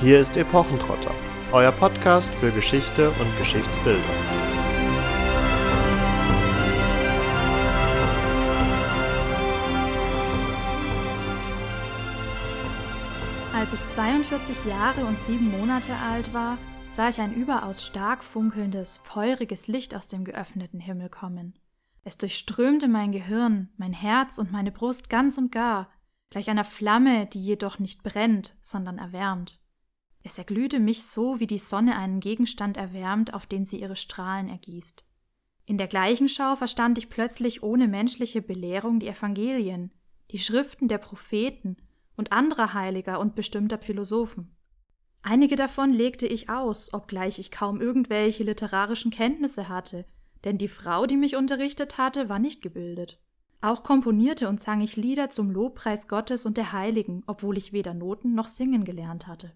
Hier ist Epochentrotter, euer Podcast für Geschichte und Geschichtsbildung. Als ich 42 Jahre und sieben Monate alt war, sah ich ein überaus stark funkelndes, feuriges Licht aus dem geöffneten Himmel kommen. Es durchströmte mein Gehirn, mein Herz und meine Brust ganz und gar, gleich einer Flamme, die jedoch nicht brennt, sondern erwärmt. Es erglühte mich so, wie die Sonne einen Gegenstand erwärmt, auf den sie ihre Strahlen ergießt. In der gleichen Schau verstand ich plötzlich ohne menschliche Belehrung die Evangelien, die Schriften der Propheten und anderer Heiliger und bestimmter Philosophen. Einige davon legte ich aus, obgleich ich kaum irgendwelche literarischen Kenntnisse hatte, denn die Frau, die mich unterrichtet hatte, war nicht gebildet. Auch komponierte und sang ich Lieder zum Lobpreis Gottes und der Heiligen, obwohl ich weder Noten noch Singen gelernt hatte.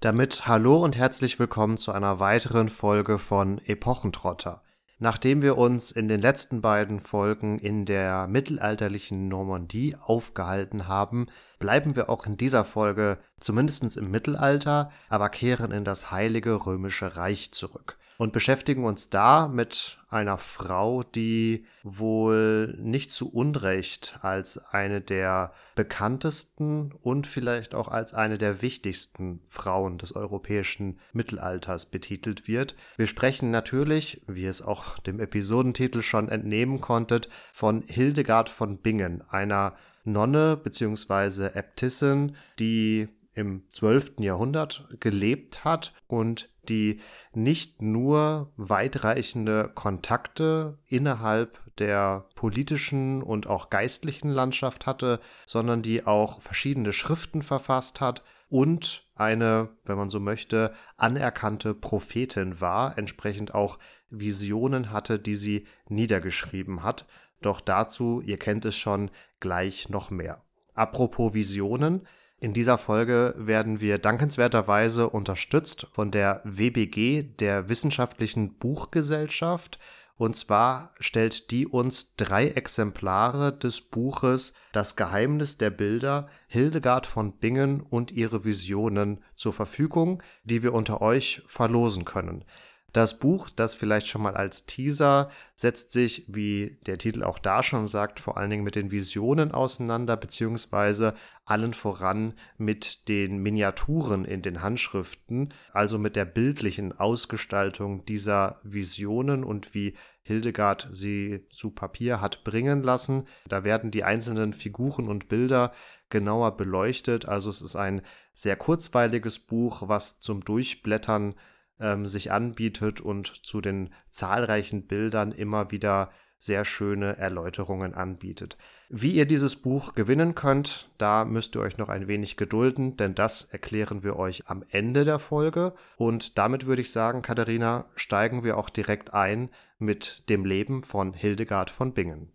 Damit hallo und herzlich willkommen zu einer weiteren Folge von Epochentrotter. Nachdem wir uns in den letzten beiden Folgen in der mittelalterlichen Normandie aufgehalten haben, bleiben wir auch in dieser Folge zumindest im Mittelalter, aber kehren in das Heilige Römische Reich zurück und beschäftigen uns da mit einer Frau, die wohl nicht zu Unrecht als eine der bekanntesten und vielleicht auch als eine der wichtigsten Frauen des europäischen Mittelalters betitelt wird. Wir sprechen natürlich, wie es auch dem Episodentitel schon entnehmen konntet, von Hildegard von Bingen, einer Nonne bzw. Äbtissin, die im 12. Jahrhundert gelebt hat und die nicht nur weitreichende Kontakte innerhalb der politischen und auch geistlichen Landschaft hatte, sondern die auch verschiedene Schriften verfasst hat und eine, wenn man so möchte, anerkannte Prophetin war, entsprechend auch Visionen hatte, die sie niedergeschrieben hat. Doch dazu, ihr kennt es schon, gleich noch mehr. Apropos Visionen, in dieser Folge werden wir dankenswerterweise unterstützt von der WBG, der Wissenschaftlichen Buchgesellschaft. Und zwar stellt die uns drei Exemplare des Buches Das Geheimnis der Bilder Hildegard von Bingen und ihre Visionen zur Verfügung, die wir unter euch verlosen können. Das Buch, das vielleicht schon mal als Teaser, setzt sich, wie der Titel auch da schon sagt, vor allen Dingen mit den Visionen auseinander, beziehungsweise allen voran mit den Miniaturen in den Handschriften, also mit der bildlichen Ausgestaltung dieser Visionen und wie Hildegard sie zu Papier hat bringen lassen. Da werden die einzelnen Figuren und Bilder genauer beleuchtet. Also es ist ein sehr kurzweiliges Buch, was zum Durchblättern ähm, sich anbietet und zu den zahlreichen Bildern immer wieder sehr schöne Erläuterungen anbietet. Wie ihr dieses Buch gewinnen könnt, da müsst ihr euch noch ein wenig gedulden, denn das erklären wir euch am Ende der Folge. Und damit würde ich sagen, Katharina, steigen wir auch direkt ein mit dem Leben von Hildegard von Bingen.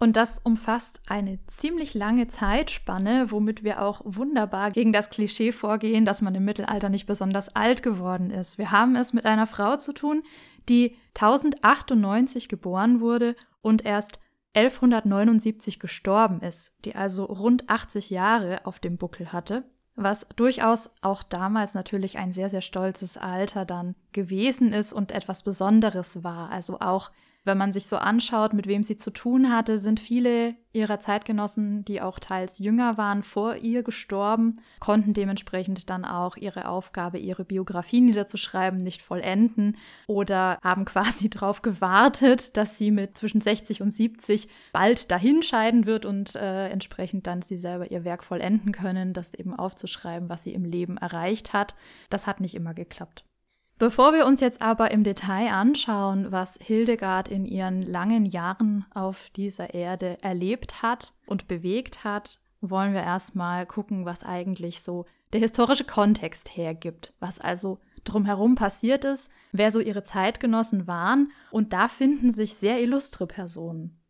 Und das umfasst eine ziemlich lange Zeitspanne, womit wir auch wunderbar gegen das Klischee vorgehen, dass man im Mittelalter nicht besonders alt geworden ist. Wir haben es mit einer Frau zu tun, die 1098 geboren wurde und erst 1179 gestorben ist, die also rund 80 Jahre auf dem Buckel hatte, was durchaus auch damals natürlich ein sehr, sehr stolzes Alter dann gewesen ist und etwas Besonderes war. Also auch wenn man sich so anschaut, mit wem sie zu tun hatte, sind viele ihrer Zeitgenossen, die auch teils jünger waren, vor ihr gestorben, konnten dementsprechend dann auch ihre Aufgabe, ihre Biografie niederzuschreiben, nicht vollenden oder haben quasi darauf gewartet, dass sie mit zwischen 60 und 70 bald dahinscheiden wird und äh, entsprechend dann sie selber ihr Werk vollenden können, das eben aufzuschreiben, was sie im Leben erreicht hat. Das hat nicht immer geklappt. Bevor wir uns jetzt aber im Detail anschauen, was Hildegard in ihren langen Jahren auf dieser Erde erlebt hat und bewegt hat, wollen wir erstmal gucken, was eigentlich so der historische Kontext hergibt, was also drumherum passiert ist, wer so ihre Zeitgenossen waren, und da finden sich sehr illustre Personen.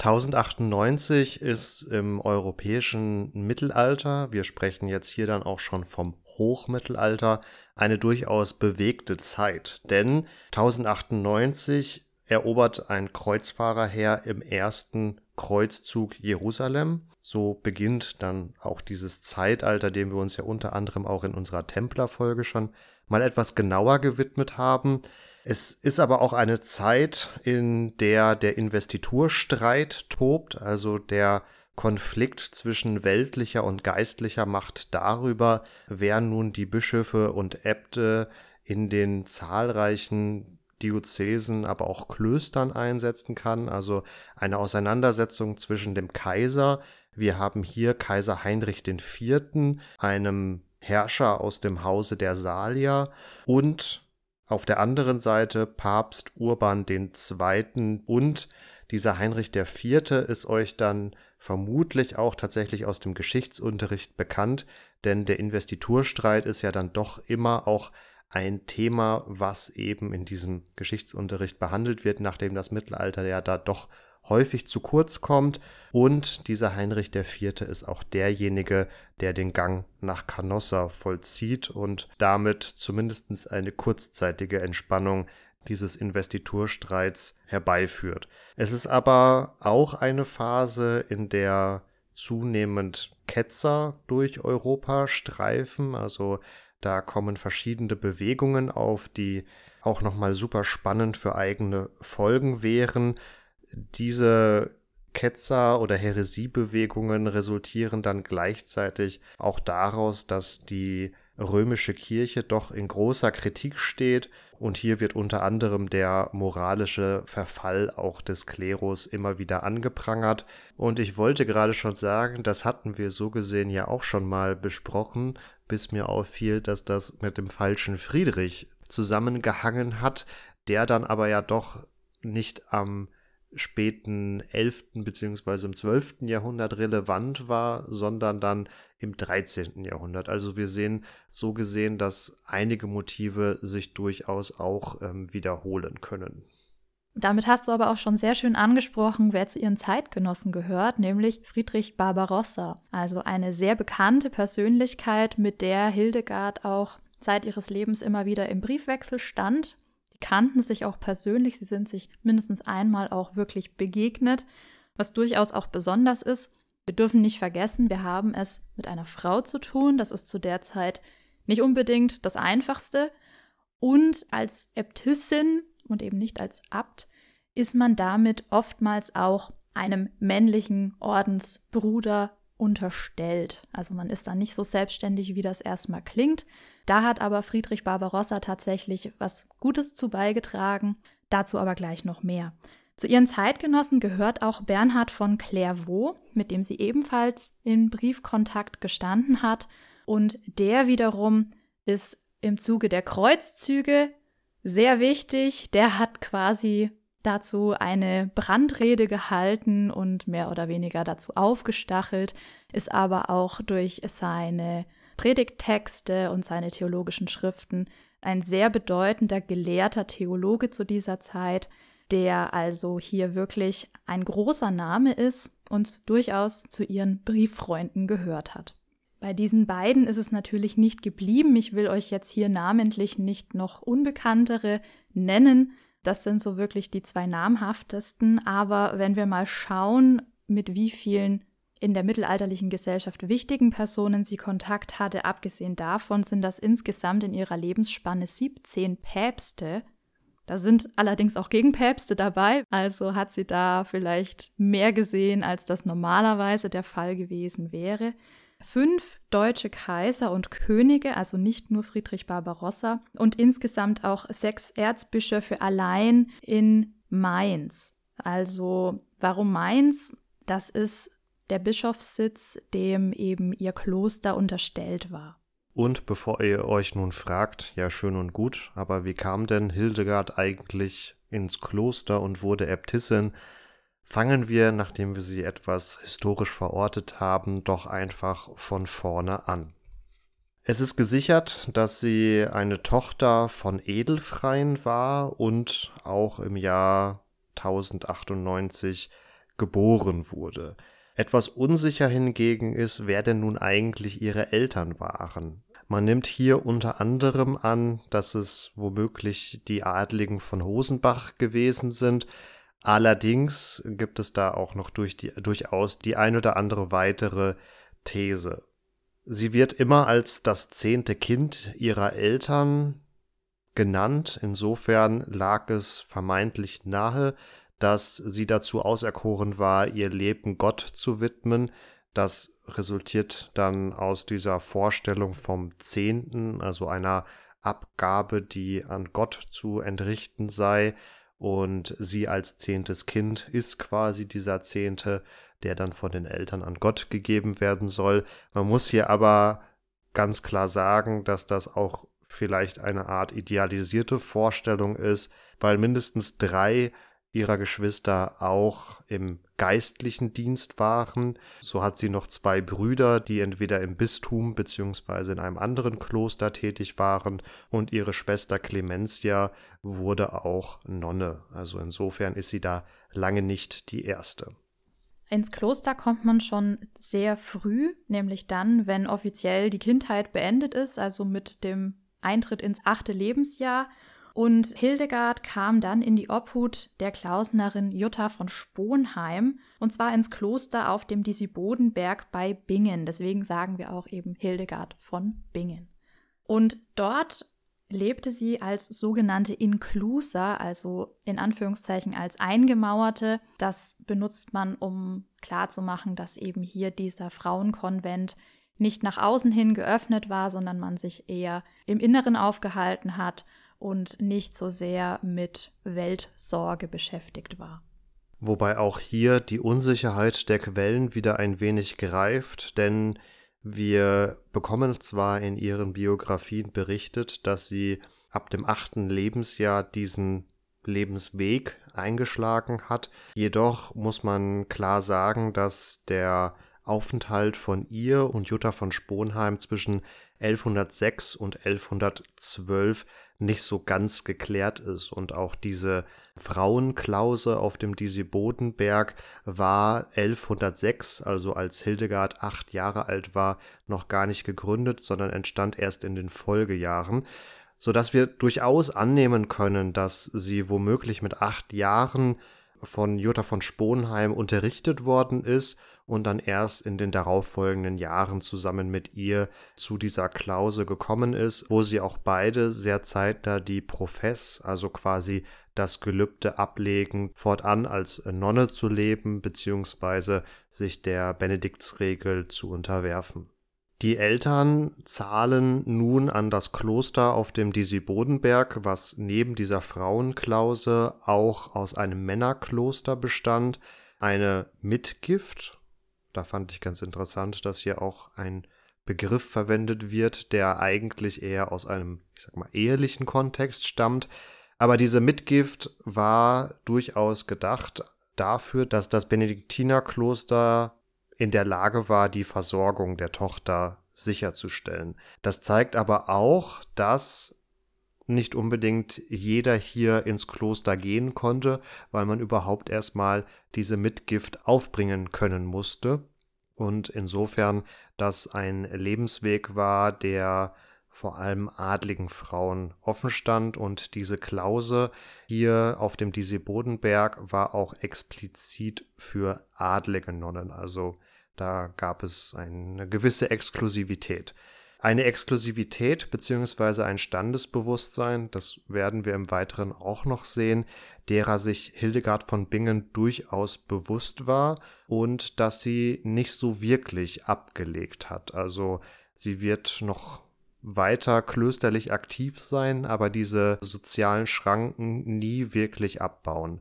1098 ist im europäischen Mittelalter, wir sprechen jetzt hier dann auch schon vom Hochmittelalter, eine durchaus bewegte Zeit. Denn 1098 erobert ein Kreuzfahrerheer im ersten Kreuzzug Jerusalem. So beginnt dann auch dieses Zeitalter, dem wir uns ja unter anderem auch in unserer Templerfolge schon mal etwas genauer gewidmet haben. Es ist aber auch eine Zeit, in der der Investiturstreit tobt, also der Konflikt zwischen weltlicher und geistlicher Macht darüber, wer nun die Bischöfe und Äbte in den zahlreichen Diözesen, aber auch Klöstern einsetzen kann. Also eine Auseinandersetzung zwischen dem Kaiser. Wir haben hier Kaiser Heinrich IV., einem Herrscher aus dem Hause der Salier und auf der anderen Seite Papst Urban II. und dieser Heinrich IV. ist euch dann vermutlich auch tatsächlich aus dem Geschichtsunterricht bekannt, denn der Investiturstreit ist ja dann doch immer auch ein Thema, was eben in diesem Geschichtsunterricht behandelt wird, nachdem das Mittelalter ja da doch häufig zu kurz kommt. Und dieser Heinrich IV. ist auch derjenige, der den Gang nach Canossa vollzieht und damit zumindest eine kurzzeitige Entspannung dieses Investiturstreits herbeiführt. Es ist aber auch eine Phase, in der zunehmend Ketzer durch Europa streifen, also da kommen verschiedene Bewegungen auf, die auch nochmal super spannend für eigene Folgen wären. Diese Ketzer- oder Heresiebewegungen resultieren dann gleichzeitig auch daraus, dass die römische Kirche doch in großer Kritik steht und hier wird unter anderem der moralische Verfall auch des Klerus immer wieder angeprangert. Und ich wollte gerade schon sagen, das hatten wir so gesehen ja auch schon mal besprochen, bis mir auffiel, dass das mit dem falschen Friedrich zusammengehangen hat, der dann aber ja doch nicht am späten 11. bzw. im 12. Jahrhundert relevant war, sondern dann im 13. Jahrhundert. Also wir sehen so gesehen, dass einige Motive sich durchaus auch ähm, wiederholen können. Damit hast du aber auch schon sehr schön angesprochen, wer zu ihren Zeitgenossen gehört, nämlich Friedrich Barbarossa. Also eine sehr bekannte Persönlichkeit, mit der Hildegard auch Zeit ihres Lebens immer wieder im Briefwechsel stand kannten sich auch persönlich, sie sind sich mindestens einmal auch wirklich begegnet, was durchaus auch besonders ist. Wir dürfen nicht vergessen, wir haben es mit einer Frau zu tun, das ist zu der Zeit nicht unbedingt das Einfachste. Und als Äbtissin und eben nicht als Abt ist man damit oftmals auch einem männlichen Ordensbruder unterstellt. Also man ist da nicht so selbstständig, wie das erstmal klingt. Da hat aber Friedrich Barbarossa tatsächlich was Gutes zu beigetragen, dazu aber gleich noch mehr. Zu ihren Zeitgenossen gehört auch Bernhard von Clairvaux, mit dem sie ebenfalls in Briefkontakt gestanden hat. Und der wiederum ist im Zuge der Kreuzzüge sehr wichtig. Der hat quasi dazu eine Brandrede gehalten und mehr oder weniger dazu aufgestachelt, ist aber auch durch seine Predigttexte und seine theologischen Schriften ein sehr bedeutender gelehrter Theologe zu dieser Zeit, der also hier wirklich ein großer Name ist und durchaus zu ihren Brieffreunden gehört hat. Bei diesen beiden ist es natürlich nicht geblieben. Ich will euch jetzt hier namentlich nicht noch unbekanntere nennen, das sind so wirklich die zwei namhaftesten. Aber wenn wir mal schauen, mit wie vielen in der mittelalterlichen Gesellschaft wichtigen Personen sie Kontakt hatte, abgesehen davon sind das insgesamt in ihrer Lebensspanne 17 Päpste. Da sind allerdings auch Gegenpäpste dabei, also hat sie da vielleicht mehr gesehen, als das normalerweise der Fall gewesen wäre fünf deutsche Kaiser und Könige, also nicht nur Friedrich Barbarossa, und insgesamt auch sechs Erzbischöfe allein in Mainz. Also warum Mainz? Das ist der Bischofssitz, dem eben ihr Kloster unterstellt war. Und bevor ihr euch nun fragt, ja schön und gut, aber wie kam denn Hildegard eigentlich ins Kloster und wurde Äbtissin? Fangen wir, nachdem wir sie etwas historisch verortet haben, doch einfach von vorne an. Es ist gesichert, dass sie eine Tochter von Edelfreien war und auch im Jahr 1098 geboren wurde. Etwas unsicher hingegen ist, wer denn nun eigentlich ihre Eltern waren. Man nimmt hier unter anderem an, dass es womöglich die Adligen von Hosenbach gewesen sind, Allerdings gibt es da auch noch durch die, durchaus die ein oder andere weitere These. Sie wird immer als das zehnte Kind ihrer Eltern genannt. Insofern lag es vermeintlich nahe, dass sie dazu auserkoren war, ihr Leben Gott zu widmen. Das resultiert dann aus dieser Vorstellung vom Zehnten, also einer Abgabe, die an Gott zu entrichten sei. Und sie als zehntes Kind ist quasi dieser Zehnte der dann von den Eltern an Gott gegeben werden soll. Man muss hier aber ganz klar sagen, dass das auch vielleicht eine Art idealisierte Vorstellung ist, weil mindestens drei ihrer Geschwister auch im geistlichen Dienst waren. So hat sie noch zwei Brüder, die entweder im Bistum bzw. in einem anderen Kloster tätig waren und ihre Schwester Clementia wurde auch Nonne. Also insofern ist sie da lange nicht die erste. Ins Kloster kommt man schon sehr früh, nämlich dann, wenn offiziell die Kindheit beendet ist, also mit dem Eintritt ins achte Lebensjahr. Und Hildegard kam dann in die Obhut der Klausnerin Jutta von Sponheim, und zwar ins Kloster auf dem Disibodenberg bei Bingen. Deswegen sagen wir auch eben Hildegard von Bingen. Und dort lebte sie als sogenannte Inkluser, also in Anführungszeichen als Eingemauerte. Das benutzt man, um klarzumachen, dass eben hier dieser Frauenkonvent nicht nach außen hin geöffnet war, sondern man sich eher im Inneren aufgehalten hat und nicht so sehr mit Weltsorge beschäftigt war. Wobei auch hier die Unsicherheit der Quellen wieder ein wenig greift, denn wir bekommen zwar in ihren Biografien berichtet, dass sie ab dem achten Lebensjahr diesen Lebensweg eingeschlagen hat, jedoch muss man klar sagen, dass der Aufenthalt von ihr und Jutta von Sponheim zwischen 1106 und 1112 nicht so ganz geklärt ist. Und auch diese Frauenklause auf dem Disibodenberg war 1106, also als Hildegard acht Jahre alt war, noch gar nicht gegründet, sondern entstand erst in den Folgejahren sodass wir durchaus annehmen können, dass sie womöglich mit acht Jahren von Jutta von Sponheim unterrichtet worden ist und dann erst in den darauffolgenden Jahren zusammen mit ihr zu dieser Klause gekommen ist, wo sie auch beide sehr zeitnah die Profess, also quasi das Gelübde ablegen, fortan als Nonne zu leben bzw. sich der Benediktsregel zu unterwerfen. Die Eltern zahlen nun an das Kloster auf dem Disibodenberg, was neben dieser Frauenklause auch aus einem Männerkloster bestand, eine Mitgift. Da fand ich ganz interessant, dass hier auch ein Begriff verwendet wird, der eigentlich eher aus einem, ich sag mal, ehelichen Kontext stammt. Aber diese Mitgift war durchaus gedacht dafür, dass das Benediktinerkloster in der Lage war, die Versorgung der Tochter sicherzustellen. Das zeigt aber auch, dass nicht unbedingt jeder hier ins Kloster gehen konnte, weil man überhaupt erstmal diese Mitgift aufbringen können musste. Und insofern das ein Lebensweg war, der vor allem adligen Frauen offen stand und diese Klause hier auf dem Disibodenberg war auch explizit für adlige Nonnen, also da gab es eine gewisse Exklusivität. Eine Exklusivität beziehungsweise ein Standesbewusstsein, das werden wir im Weiteren auch noch sehen, derer sich Hildegard von Bingen durchaus bewusst war und dass sie nicht so wirklich abgelegt hat. Also sie wird noch weiter klösterlich aktiv sein, aber diese sozialen Schranken nie wirklich abbauen.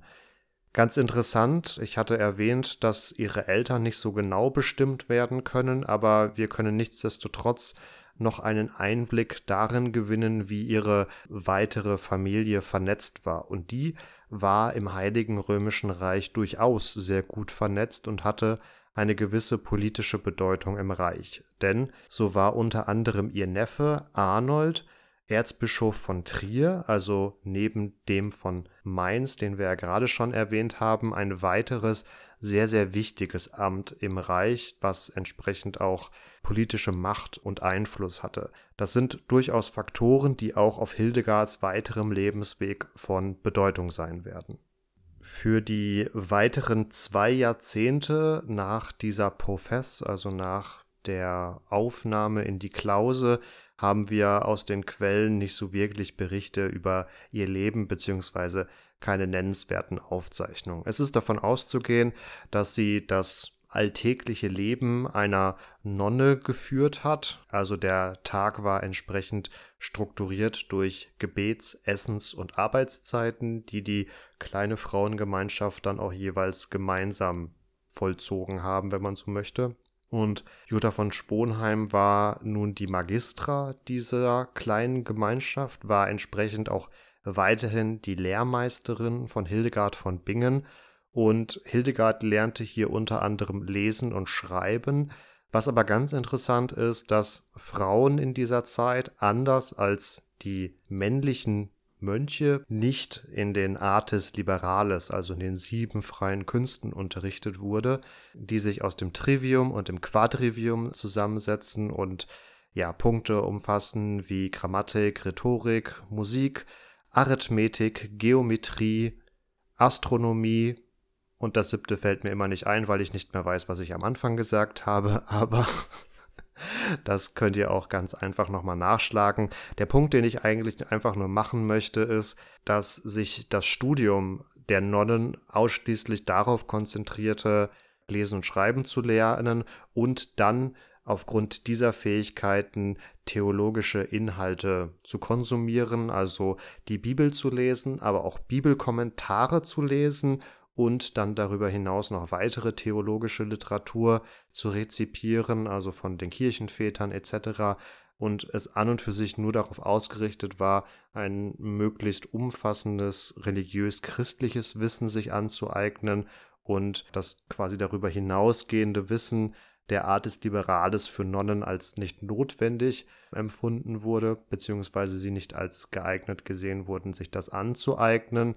Ganz interessant, ich hatte erwähnt, dass ihre Eltern nicht so genau bestimmt werden können, aber wir können nichtsdestotrotz noch einen Einblick darin gewinnen, wie ihre weitere Familie vernetzt war. Und die war im Heiligen Römischen Reich durchaus sehr gut vernetzt und hatte eine gewisse politische Bedeutung im Reich. Denn so war unter anderem ihr Neffe Arnold Erzbischof von Trier, also neben dem von Mainz, den wir ja gerade schon erwähnt haben, ein weiteres sehr, sehr wichtiges Amt im Reich, was entsprechend auch politische Macht und Einfluss hatte. Das sind durchaus Faktoren, die auch auf Hildegards weiterem Lebensweg von Bedeutung sein werden. Für die weiteren zwei Jahrzehnte nach dieser Profess, also nach der Aufnahme in die Klause, haben wir aus den Quellen nicht so wirklich Berichte über ihr Leben beziehungsweise keine nennenswerten Aufzeichnungen. Es ist davon auszugehen, dass sie das alltägliche Leben einer Nonne geführt hat. Also der Tag war entsprechend strukturiert durch Gebets-, Essens- und Arbeitszeiten, die die kleine Frauengemeinschaft dann auch jeweils gemeinsam vollzogen haben, wenn man so möchte. Und Jutta von Sponheim war nun die Magistra dieser kleinen Gemeinschaft, war entsprechend auch weiterhin die Lehrmeisterin von Hildegard von Bingen. Und Hildegard lernte hier unter anderem lesen und schreiben. Was aber ganz interessant ist, dass Frauen in dieser Zeit anders als die männlichen Mönche nicht in den Artes Liberales, also in den sieben freien Künsten unterrichtet wurde, die sich aus dem Trivium und dem Quadrivium zusammensetzen und ja, Punkte umfassen wie Grammatik, Rhetorik, Musik, Arithmetik, Geometrie, Astronomie und das siebte fällt mir immer nicht ein, weil ich nicht mehr weiß, was ich am Anfang gesagt habe, aber das könnt ihr auch ganz einfach nochmal nachschlagen. Der Punkt, den ich eigentlich einfach nur machen möchte, ist, dass sich das Studium der Nonnen ausschließlich darauf konzentrierte, Lesen und Schreiben zu lernen und dann aufgrund dieser Fähigkeiten theologische Inhalte zu konsumieren, also die Bibel zu lesen, aber auch Bibelkommentare zu lesen und dann darüber hinaus noch weitere theologische Literatur zu rezipieren, also von den Kirchenvätern etc. Und es an und für sich nur darauf ausgerichtet war, ein möglichst umfassendes religiös-christliches Wissen sich anzueignen und das quasi darüber hinausgehende Wissen der Artis Liberales für Nonnen als nicht notwendig empfunden wurde, beziehungsweise sie nicht als geeignet gesehen wurden, sich das anzueignen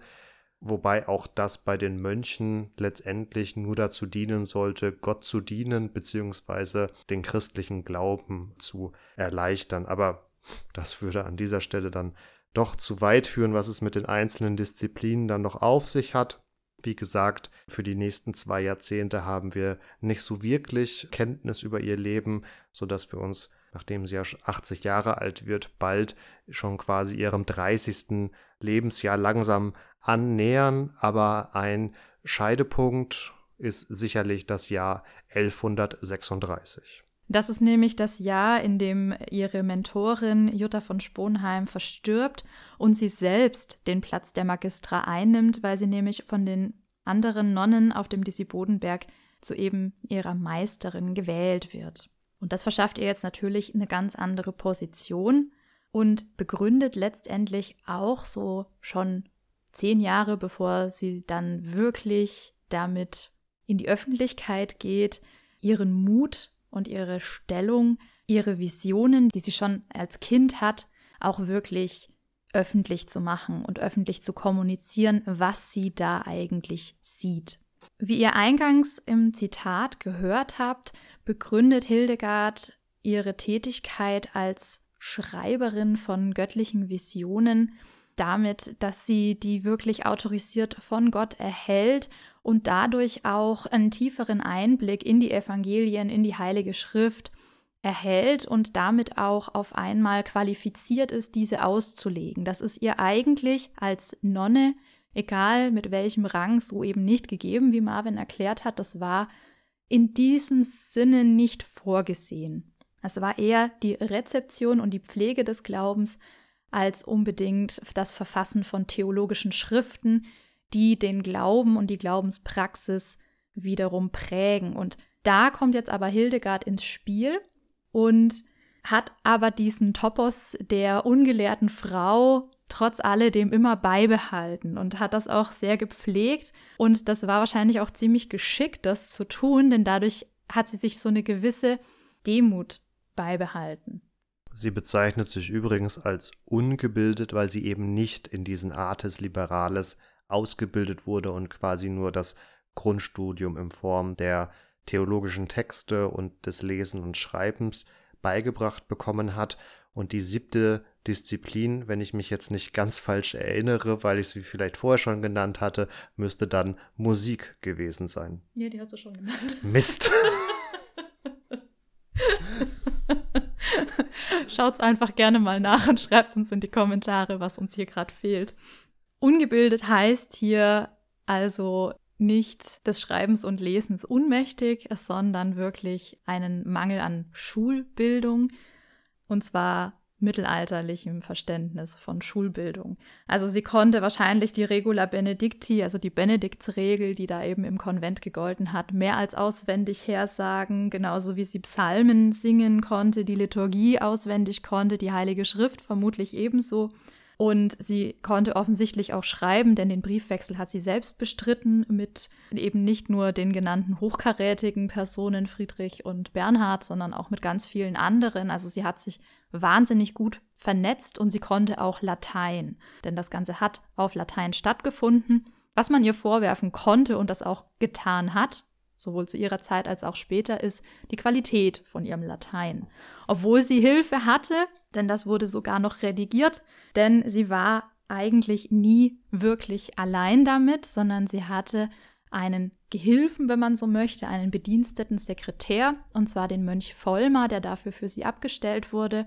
wobei auch das bei den Mönchen letztendlich nur dazu dienen sollte, Gott zu dienen, beziehungsweise den christlichen Glauben zu erleichtern. Aber das würde an dieser Stelle dann doch zu weit führen, was es mit den einzelnen Disziplinen dann noch auf sich hat. Wie gesagt, für die nächsten zwei Jahrzehnte haben wir nicht so wirklich Kenntnis über ihr Leben, sodass wir uns, nachdem sie ja 80 Jahre alt wird, bald schon quasi ihrem 30. Lebensjahr langsam annähern, aber ein Scheidepunkt ist sicherlich das Jahr 1136. Das ist nämlich das Jahr, in dem ihre Mentorin Jutta von Sponheim verstirbt und sie selbst den Platz der Magistra einnimmt, weil sie nämlich von den anderen Nonnen auf dem Disibodenberg zu eben ihrer Meisterin gewählt wird. Und das verschafft ihr jetzt natürlich eine ganz andere Position und begründet letztendlich auch so schon zehn Jahre bevor sie dann wirklich damit in die Öffentlichkeit geht, ihren Mut und ihre Stellung, ihre Visionen, die sie schon als Kind hat, auch wirklich öffentlich zu machen und öffentlich zu kommunizieren, was sie da eigentlich sieht. Wie ihr eingangs im Zitat gehört habt, begründet Hildegard ihre Tätigkeit als Schreiberin von göttlichen Visionen damit, dass sie die wirklich autorisiert von Gott erhält und dadurch auch einen tieferen Einblick in die Evangelien, in die Heilige Schrift erhält und damit auch auf einmal qualifiziert ist, diese auszulegen. Das ist ihr eigentlich als Nonne, egal mit welchem Rang, so eben nicht gegeben, wie Marvin erklärt hat. Das war in diesem Sinne nicht vorgesehen. Es war eher die Rezeption und die Pflege des Glaubens, als unbedingt das Verfassen von theologischen Schriften, die den Glauben und die Glaubenspraxis wiederum prägen. Und da kommt jetzt aber Hildegard ins Spiel und hat aber diesen Topos der ungelehrten Frau trotz alledem immer beibehalten und hat das auch sehr gepflegt. Und das war wahrscheinlich auch ziemlich geschickt, das zu tun, denn dadurch hat sie sich so eine gewisse Demut beibehalten. Sie bezeichnet sich übrigens als ungebildet, weil sie eben nicht in diesen Artes Liberales ausgebildet wurde und quasi nur das Grundstudium in Form der theologischen Texte und des Lesen und Schreibens beigebracht bekommen hat. Und die siebte Disziplin, wenn ich mich jetzt nicht ganz falsch erinnere, weil ich sie vielleicht vorher schon genannt hatte, müsste dann Musik gewesen sein. Ja, die hast du schon genannt. Mist. Schaut's einfach gerne mal nach und schreibt uns in die Kommentare, was uns hier gerade fehlt. Ungebildet heißt hier also nicht des Schreibens und Lesens unmächtig, sondern wirklich einen Mangel an Schulbildung. Und zwar mittelalterlichem Verständnis von Schulbildung. Also sie konnte wahrscheinlich die Regula Benedicti, also die Benediktsregel, die da eben im Konvent gegolten hat, mehr als auswendig hersagen, genauso wie sie Psalmen singen konnte, die Liturgie auswendig konnte, die Heilige Schrift vermutlich ebenso. Und sie konnte offensichtlich auch schreiben, denn den Briefwechsel hat sie selbst bestritten mit eben nicht nur den genannten hochkarätigen Personen Friedrich und Bernhard, sondern auch mit ganz vielen anderen. Also sie hat sich wahnsinnig gut vernetzt und sie konnte auch Latein, denn das Ganze hat auf Latein stattgefunden. Was man ihr vorwerfen konnte und das auch getan hat, sowohl zu ihrer Zeit als auch später, ist die Qualität von ihrem Latein. Obwohl sie Hilfe hatte, denn das wurde sogar noch redigiert, denn sie war eigentlich nie wirklich allein damit, sondern sie hatte einen Gehilfen, wenn man so möchte, einen bediensteten Sekretär, und zwar den Mönch Vollmar, der dafür für sie abgestellt wurde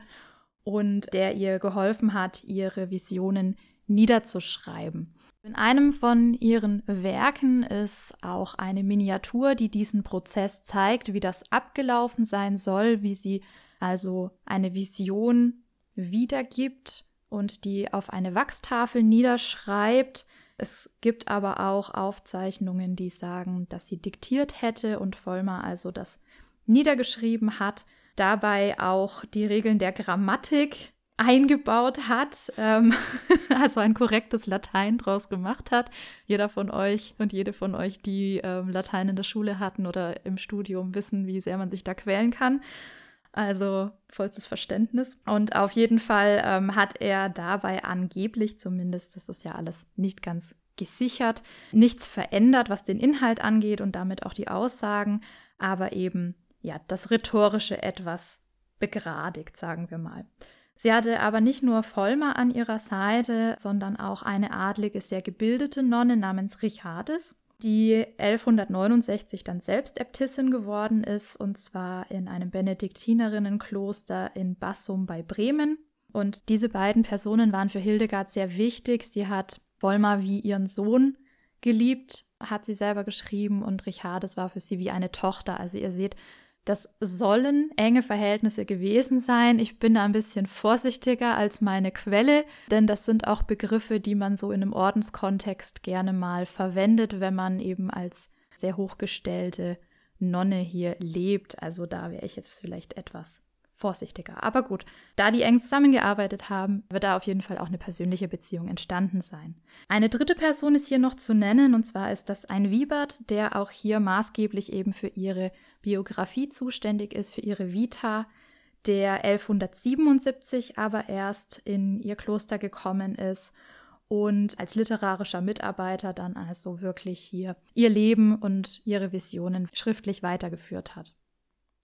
und der ihr geholfen hat, ihre Visionen niederzuschreiben. In einem von ihren Werken ist auch eine Miniatur, die diesen Prozess zeigt, wie das abgelaufen sein soll, wie sie also eine Vision wiedergibt und die auf eine Wachstafel niederschreibt. Es gibt aber auch Aufzeichnungen, die sagen, dass sie diktiert hätte und Vollmer also das niedergeschrieben hat, dabei auch die Regeln der Grammatik eingebaut hat, ähm, also ein korrektes Latein draus gemacht hat. Jeder von euch und jede von euch, die ähm, Latein in der Schule hatten oder im Studium, wissen, wie sehr man sich da quälen kann. Also vollstes Verständnis. Und auf jeden Fall ähm, hat er dabei angeblich, zumindest, das ist ja alles nicht ganz gesichert, nichts verändert, was den Inhalt angeht und damit auch die Aussagen, aber eben ja das rhetorische etwas begradigt, sagen wir mal. Sie hatte aber nicht nur Vollmer an ihrer Seite, sondern auch eine adlige, sehr gebildete Nonne namens Richardes, die 1169 dann selbst Äbtissin geworden ist, und zwar in einem Benediktinerinnenkloster in Bassum bei Bremen. Und diese beiden Personen waren für Hildegard sehr wichtig. Sie hat Volmar wie ihren Sohn geliebt, hat sie selber geschrieben, und Richardes war für sie wie eine Tochter. Also ihr seht, das sollen enge Verhältnisse gewesen sein. Ich bin da ein bisschen vorsichtiger als meine Quelle, denn das sind auch Begriffe, die man so in einem Ordenskontext gerne mal verwendet, wenn man eben als sehr hochgestellte Nonne hier lebt. Also da wäre ich jetzt vielleicht etwas vorsichtiger. Aber gut, da die eng zusammengearbeitet haben, wird da auf jeden Fall auch eine persönliche Beziehung entstanden sein. Eine dritte Person ist hier noch zu nennen, und zwar ist das ein Wiebert, der auch hier maßgeblich eben für ihre Biografie zuständig ist, für ihre Vita, der 1177 aber erst in ihr Kloster gekommen ist und als literarischer Mitarbeiter dann also wirklich hier ihr Leben und ihre Visionen schriftlich weitergeführt hat.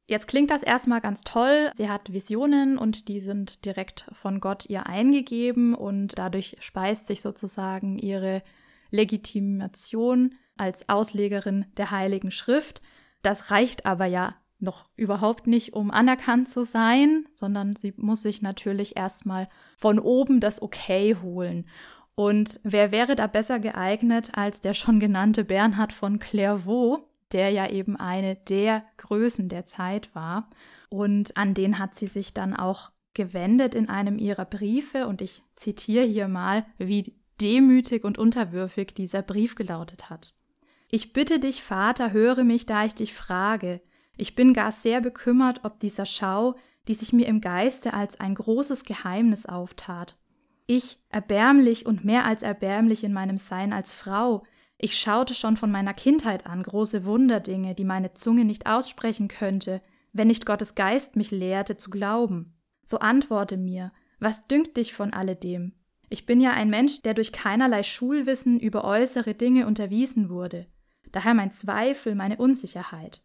Jetzt klingt das erstmal ganz toll. Sie hat Visionen und die sind direkt von Gott ihr eingegeben und dadurch speist sich sozusagen ihre Legitimation als Auslegerin der Heiligen Schrift. Das reicht aber ja noch überhaupt nicht, um anerkannt zu sein, sondern sie muss sich natürlich erstmal von oben das Okay holen. Und wer wäre da besser geeignet als der schon genannte Bernhard von Clairvaux, der ja eben eine der Größen der Zeit war. Und an den hat sie sich dann auch gewendet in einem ihrer Briefe. Und ich zitiere hier mal, wie demütig und unterwürfig dieser Brief gelautet hat. Ich bitte dich, Vater, höre mich, da ich dich frage. Ich bin gar sehr bekümmert, ob dieser Schau, die sich mir im Geiste als ein großes Geheimnis auftat. Ich, erbärmlich und mehr als erbärmlich in meinem Sein als Frau, ich schaute schon von meiner Kindheit an große Wunderdinge, die meine Zunge nicht aussprechen könnte, wenn nicht Gottes Geist mich lehrte zu glauben. So antworte mir, was dünkt dich von alledem? Ich bin ja ein Mensch, der durch keinerlei Schulwissen über äußere Dinge unterwiesen wurde. Daher mein Zweifel, meine Unsicherheit.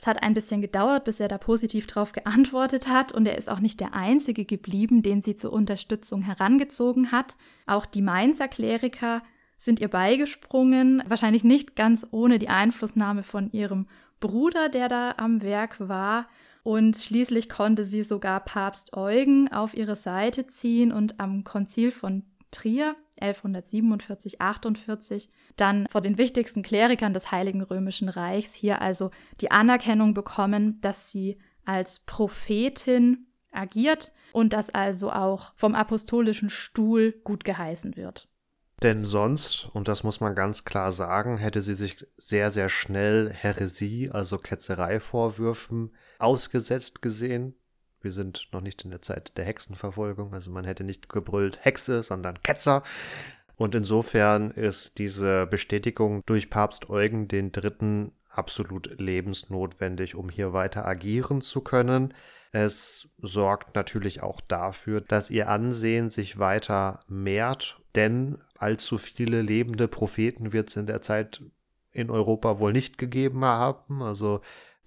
Es hat ein bisschen gedauert, bis er da positiv drauf geantwortet hat und er ist auch nicht der einzige geblieben, den sie zur Unterstützung herangezogen hat. Auch die Mainzer Kleriker sind ihr beigesprungen, wahrscheinlich nicht ganz ohne die Einflussnahme von ihrem Bruder, der da am Werk war. Und schließlich konnte sie sogar Papst Eugen auf ihre Seite ziehen und am Konzil von Trier 1147, 48 dann vor den wichtigsten Klerikern des Heiligen Römischen Reichs hier also die Anerkennung bekommen, dass sie als Prophetin agiert und dass also auch vom apostolischen Stuhl gut geheißen wird. Denn sonst, und das muss man ganz klar sagen, hätte sie sich sehr, sehr schnell Häresie, also Ketzereivorwürfen ausgesetzt gesehen. Wir sind noch nicht in der Zeit der Hexenverfolgung, also man hätte nicht gebrüllt Hexe, sondern Ketzer. Und insofern ist diese Bestätigung durch Papst Eugen den Dritten absolut lebensnotwendig, um hier weiter agieren zu können. Es sorgt natürlich auch dafür, dass ihr Ansehen sich weiter mehrt, denn allzu viele lebende Propheten wird es in der Zeit in Europa wohl nicht gegeben haben. Also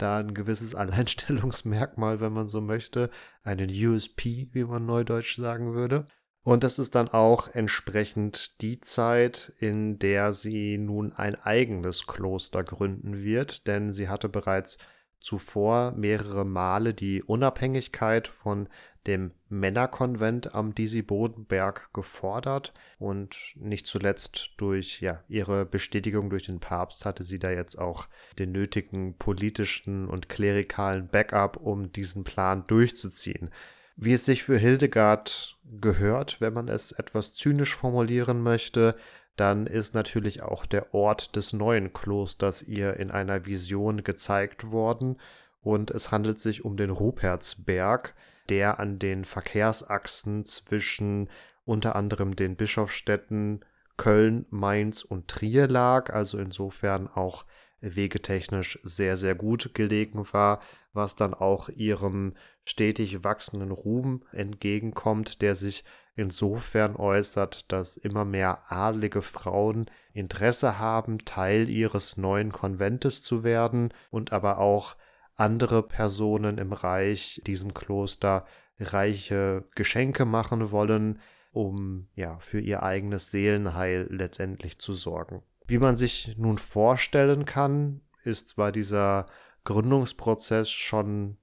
da ein gewisses Alleinstellungsmerkmal, wenn man so möchte, einen USP, wie man neudeutsch sagen würde. Und das ist dann auch entsprechend die Zeit, in der sie nun ein eigenes Kloster gründen wird, denn sie hatte bereits zuvor mehrere Male die Unabhängigkeit von dem Männerkonvent am Disi-Bodenberg gefordert und nicht zuletzt durch ja, ihre Bestätigung durch den Papst hatte sie da jetzt auch den nötigen politischen und klerikalen Backup, um diesen Plan durchzuziehen. Wie es sich für Hildegard gehört, wenn man es etwas zynisch formulieren möchte, dann ist natürlich auch der Ort des neuen Klosters ihr in einer Vision gezeigt worden und es handelt sich um den Rupertsberg, der an den Verkehrsachsen zwischen unter anderem den Bischofsstädten Köln, Mainz und Trier lag, also insofern auch wegetechnisch sehr, sehr gut gelegen war, was dann auch ihrem stetig wachsenden Ruhm entgegenkommt, der sich insofern äußert, dass immer mehr adlige Frauen Interesse haben, Teil ihres neuen Konventes zu werden und aber auch andere Personen im Reich diesem Kloster reiche Geschenke machen wollen, um ja für ihr eigenes Seelenheil letztendlich zu sorgen. Wie man sich nun vorstellen kann, ist zwar dieser Gründungsprozess schon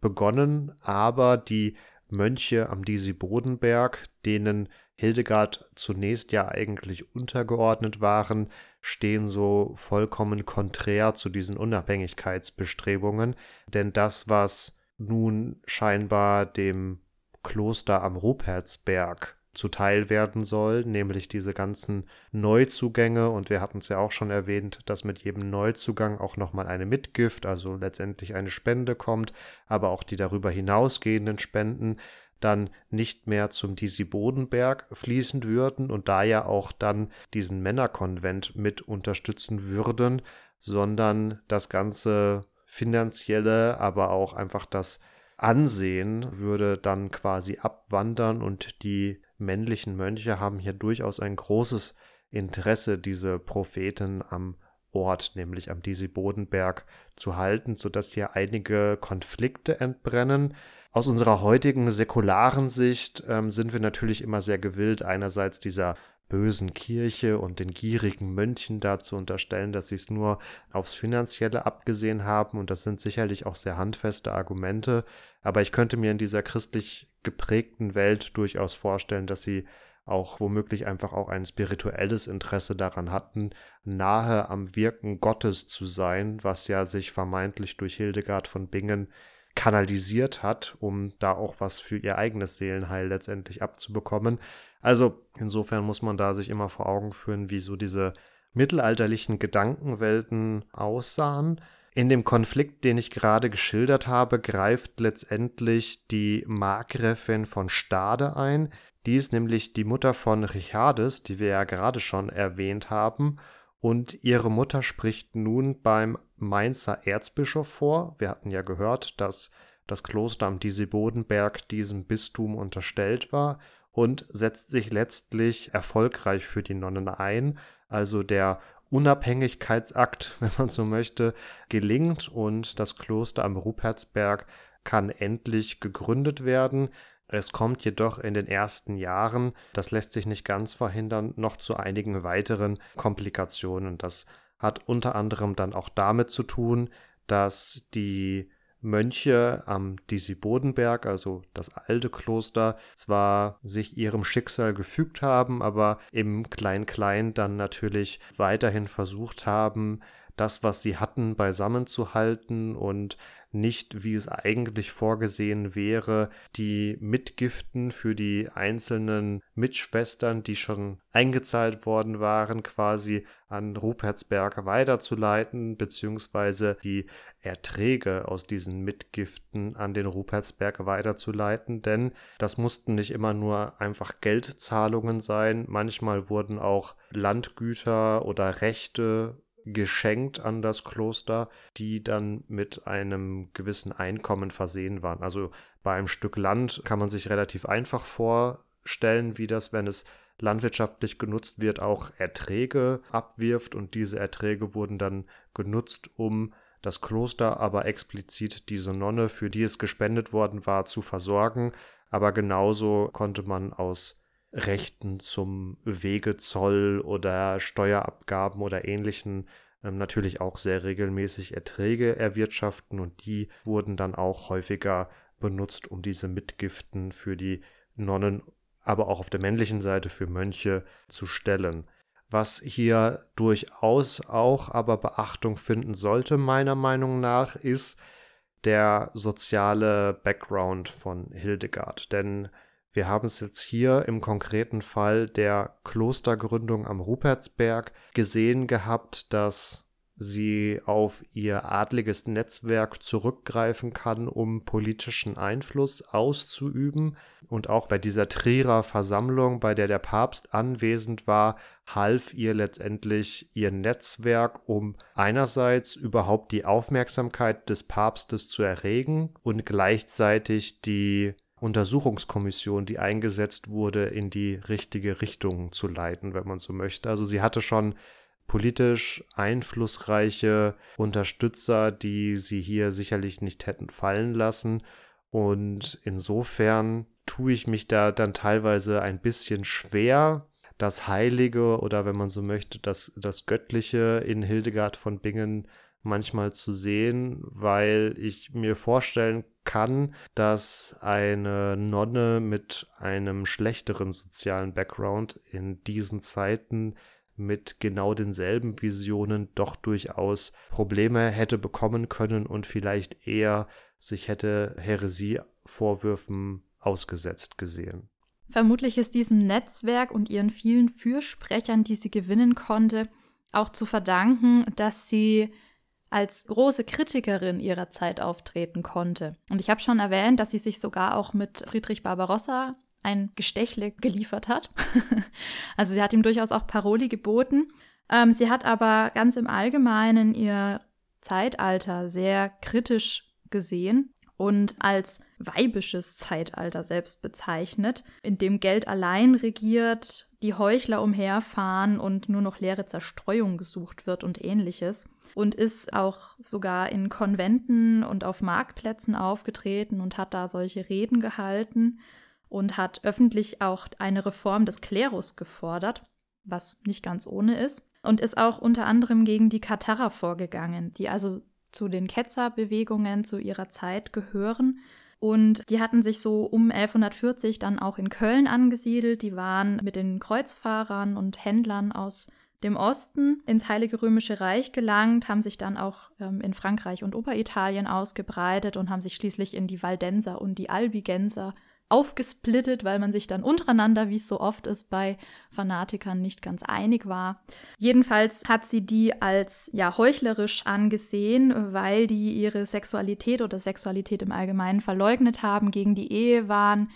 begonnen, aber die Mönche am Disi-Bodenberg, denen Hildegard zunächst ja eigentlich untergeordnet waren, stehen so vollkommen konträr zu diesen Unabhängigkeitsbestrebungen, denn das, was nun scheinbar dem Kloster am Rupertsberg zuteil werden soll, nämlich diese ganzen Neuzugänge. Und wir hatten es ja auch schon erwähnt, dass mit jedem Neuzugang auch nochmal eine Mitgift, also letztendlich eine Spende kommt, aber auch die darüber hinausgehenden Spenden dann nicht mehr zum Disi Bodenberg fließen würden und da ja auch dann diesen Männerkonvent mit unterstützen würden, sondern das ganze finanzielle, aber auch einfach das Ansehen würde dann quasi abwandern und die männlichen Mönche haben hier durchaus ein großes Interesse, diese Propheten am Ort, nämlich am Disi-Bodenberg, zu halten, sodass hier einige Konflikte entbrennen. Aus unserer heutigen säkularen Sicht ähm, sind wir natürlich immer sehr gewillt, einerseits dieser bösen Kirche und den gierigen Mönchen da zu unterstellen, dass sie es nur aufs Finanzielle abgesehen haben. Und das sind sicherlich auch sehr handfeste Argumente. Aber ich könnte mir in dieser christlich geprägten Welt durchaus vorstellen, dass sie auch womöglich einfach auch ein spirituelles Interesse daran hatten, nahe am Wirken Gottes zu sein, was ja sich vermeintlich durch Hildegard von Bingen kanalisiert hat, um da auch was für ihr eigenes Seelenheil letztendlich abzubekommen. Also insofern muss man da sich immer vor Augen führen, wie so diese mittelalterlichen Gedankenwelten aussahen. In dem Konflikt, den ich gerade geschildert habe, greift letztendlich die Markgräfin von Stade ein. Die ist nämlich die Mutter von Richardes, die wir ja gerade schon erwähnt haben. Und ihre Mutter spricht nun beim Mainzer Erzbischof vor. Wir hatten ja gehört, dass das Kloster am Disi-Bodenberg diesem Bistum unterstellt war und setzt sich letztlich erfolgreich für die Nonnen ein. Also der Unabhängigkeitsakt, wenn man so möchte, gelingt und das Kloster am Rupertsberg kann endlich gegründet werden. Es kommt jedoch in den ersten Jahren, das lässt sich nicht ganz verhindern, noch zu einigen weiteren Komplikationen. Das hat unter anderem dann auch damit zu tun, dass die Mönche am Disibodenberg, also das alte Kloster, zwar sich ihrem Schicksal gefügt haben, aber im Klein-Klein dann natürlich weiterhin versucht haben, das, was sie hatten, beisammenzuhalten und nicht, wie es eigentlich vorgesehen wäre, die Mitgiften für die einzelnen Mitschwestern, die schon eingezahlt worden waren, quasi an Rupertsberg weiterzuleiten, beziehungsweise die Erträge aus diesen Mitgiften an den Rupertsberg weiterzuleiten, denn das mussten nicht immer nur einfach Geldzahlungen sein, manchmal wurden auch Landgüter oder Rechte geschenkt an das Kloster, die dann mit einem gewissen Einkommen versehen waren. Also bei einem Stück Land kann man sich relativ einfach vorstellen, wie das, wenn es landwirtschaftlich genutzt wird, auch Erträge abwirft und diese Erträge wurden dann genutzt, um das Kloster, aber explizit diese Nonne, für die es gespendet worden war, zu versorgen. Aber genauso konnte man aus Rechten zum Wegezoll oder Steuerabgaben oder ähnlichen ähm, natürlich auch sehr regelmäßig Erträge erwirtschaften und die wurden dann auch häufiger benutzt, um diese Mitgiften für die Nonnen, aber auch auf der männlichen Seite für Mönche zu stellen. Was hier durchaus auch aber Beachtung finden sollte, meiner Meinung nach, ist der soziale Background von Hildegard. Denn wir haben es jetzt hier im konkreten Fall der Klostergründung am Rupertsberg gesehen gehabt, dass sie auf ihr adliges Netzwerk zurückgreifen kann, um politischen Einfluss auszuüben. Und auch bei dieser Trierer Versammlung, bei der der Papst anwesend war, half ihr letztendlich ihr Netzwerk, um einerseits überhaupt die Aufmerksamkeit des Papstes zu erregen und gleichzeitig die Untersuchungskommission, die eingesetzt wurde, in die richtige Richtung zu leiten, wenn man so möchte. Also sie hatte schon politisch einflussreiche Unterstützer, die sie hier sicherlich nicht hätten fallen lassen. Und insofern tue ich mich da dann teilweise ein bisschen schwer, das Heilige oder wenn man so möchte, das, das Göttliche in Hildegard von Bingen manchmal zu sehen, weil ich mir vorstellen kann, dass eine Nonne mit einem schlechteren sozialen Background in diesen Zeiten mit genau denselben Visionen doch durchaus Probleme hätte bekommen können und vielleicht eher sich hätte Häresievorwürfen ausgesetzt gesehen. Vermutlich ist diesem Netzwerk und ihren vielen Fürsprechern, die sie gewinnen konnte, auch zu verdanken, dass sie als große Kritikerin ihrer Zeit auftreten konnte. Und ich habe schon erwähnt, dass sie sich sogar auch mit Friedrich Barbarossa ein Gestechle geliefert hat. also sie hat ihm durchaus auch Paroli geboten. Ähm, sie hat aber ganz im Allgemeinen ihr Zeitalter sehr kritisch gesehen und als weibisches Zeitalter selbst bezeichnet, in dem Geld allein regiert, die Heuchler umherfahren und nur noch leere Zerstreuung gesucht wird und ähnliches und ist auch sogar in Konventen und auf Marktplätzen aufgetreten und hat da solche Reden gehalten und hat öffentlich auch eine Reform des Klerus gefordert, was nicht ganz ohne ist, und ist auch unter anderem gegen die Katharer vorgegangen, die also zu den Ketzerbewegungen zu ihrer Zeit gehören. Und die hatten sich so um 1140 dann auch in Köln angesiedelt. Die waren mit den Kreuzfahrern und Händlern aus dem Osten ins Heilige Römische Reich gelangt, haben sich dann auch ähm, in Frankreich und Oberitalien ausgebreitet und haben sich schließlich in die Valdenser und die Albigenser aufgesplittet, weil man sich dann untereinander, wie es so oft ist, bei Fanatikern nicht ganz einig war. Jedenfalls hat sie die als ja heuchlerisch angesehen, weil die ihre Sexualität oder Sexualität im Allgemeinen verleugnet haben, gegen die Ehe waren,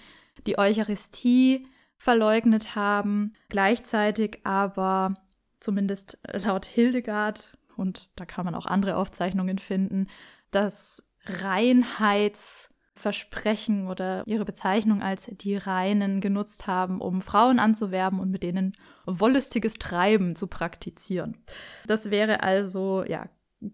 die Eucharistie verleugnet haben, gleichzeitig aber zumindest laut Hildegard, und da kann man auch andere Aufzeichnungen finden, das Reinheitswesen Versprechen oder ihre Bezeichnung als die Reinen genutzt haben, um Frauen anzuwerben und mit denen wollüstiges Treiben zu praktizieren. Das wäre also ja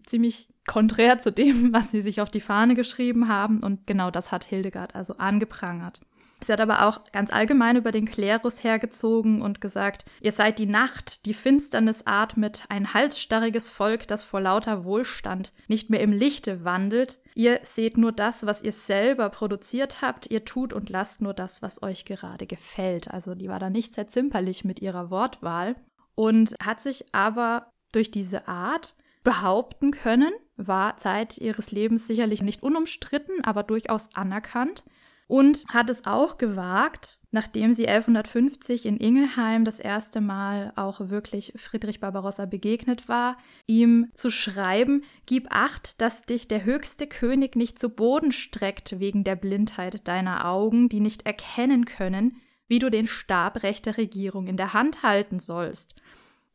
ziemlich konträr zu dem, was sie sich auf die Fahne geschrieben haben und genau das hat Hildegard also angeprangert. Sie hat aber auch ganz allgemein über den Klerus hergezogen und gesagt, ihr seid die Nacht, die Finsternis atmet, ein halsstarriges Volk, das vor lauter Wohlstand nicht mehr im Lichte wandelt. Ihr seht nur das, was ihr selber produziert habt, ihr tut und lasst nur das, was euch gerade gefällt. Also die war da nicht sehr zimperlich mit ihrer Wortwahl und hat sich aber durch diese Art behaupten können, war Zeit ihres Lebens sicherlich nicht unumstritten, aber durchaus anerkannt und hat es auch gewagt, nachdem sie 1150 in Ingelheim das erste Mal auch wirklich Friedrich Barbarossa begegnet war, ihm zu schreiben, gib acht, dass dich der höchste König nicht zu Boden streckt wegen der Blindheit deiner Augen, die nicht erkennen können, wie du den Stab rechter Regierung in der Hand halten sollst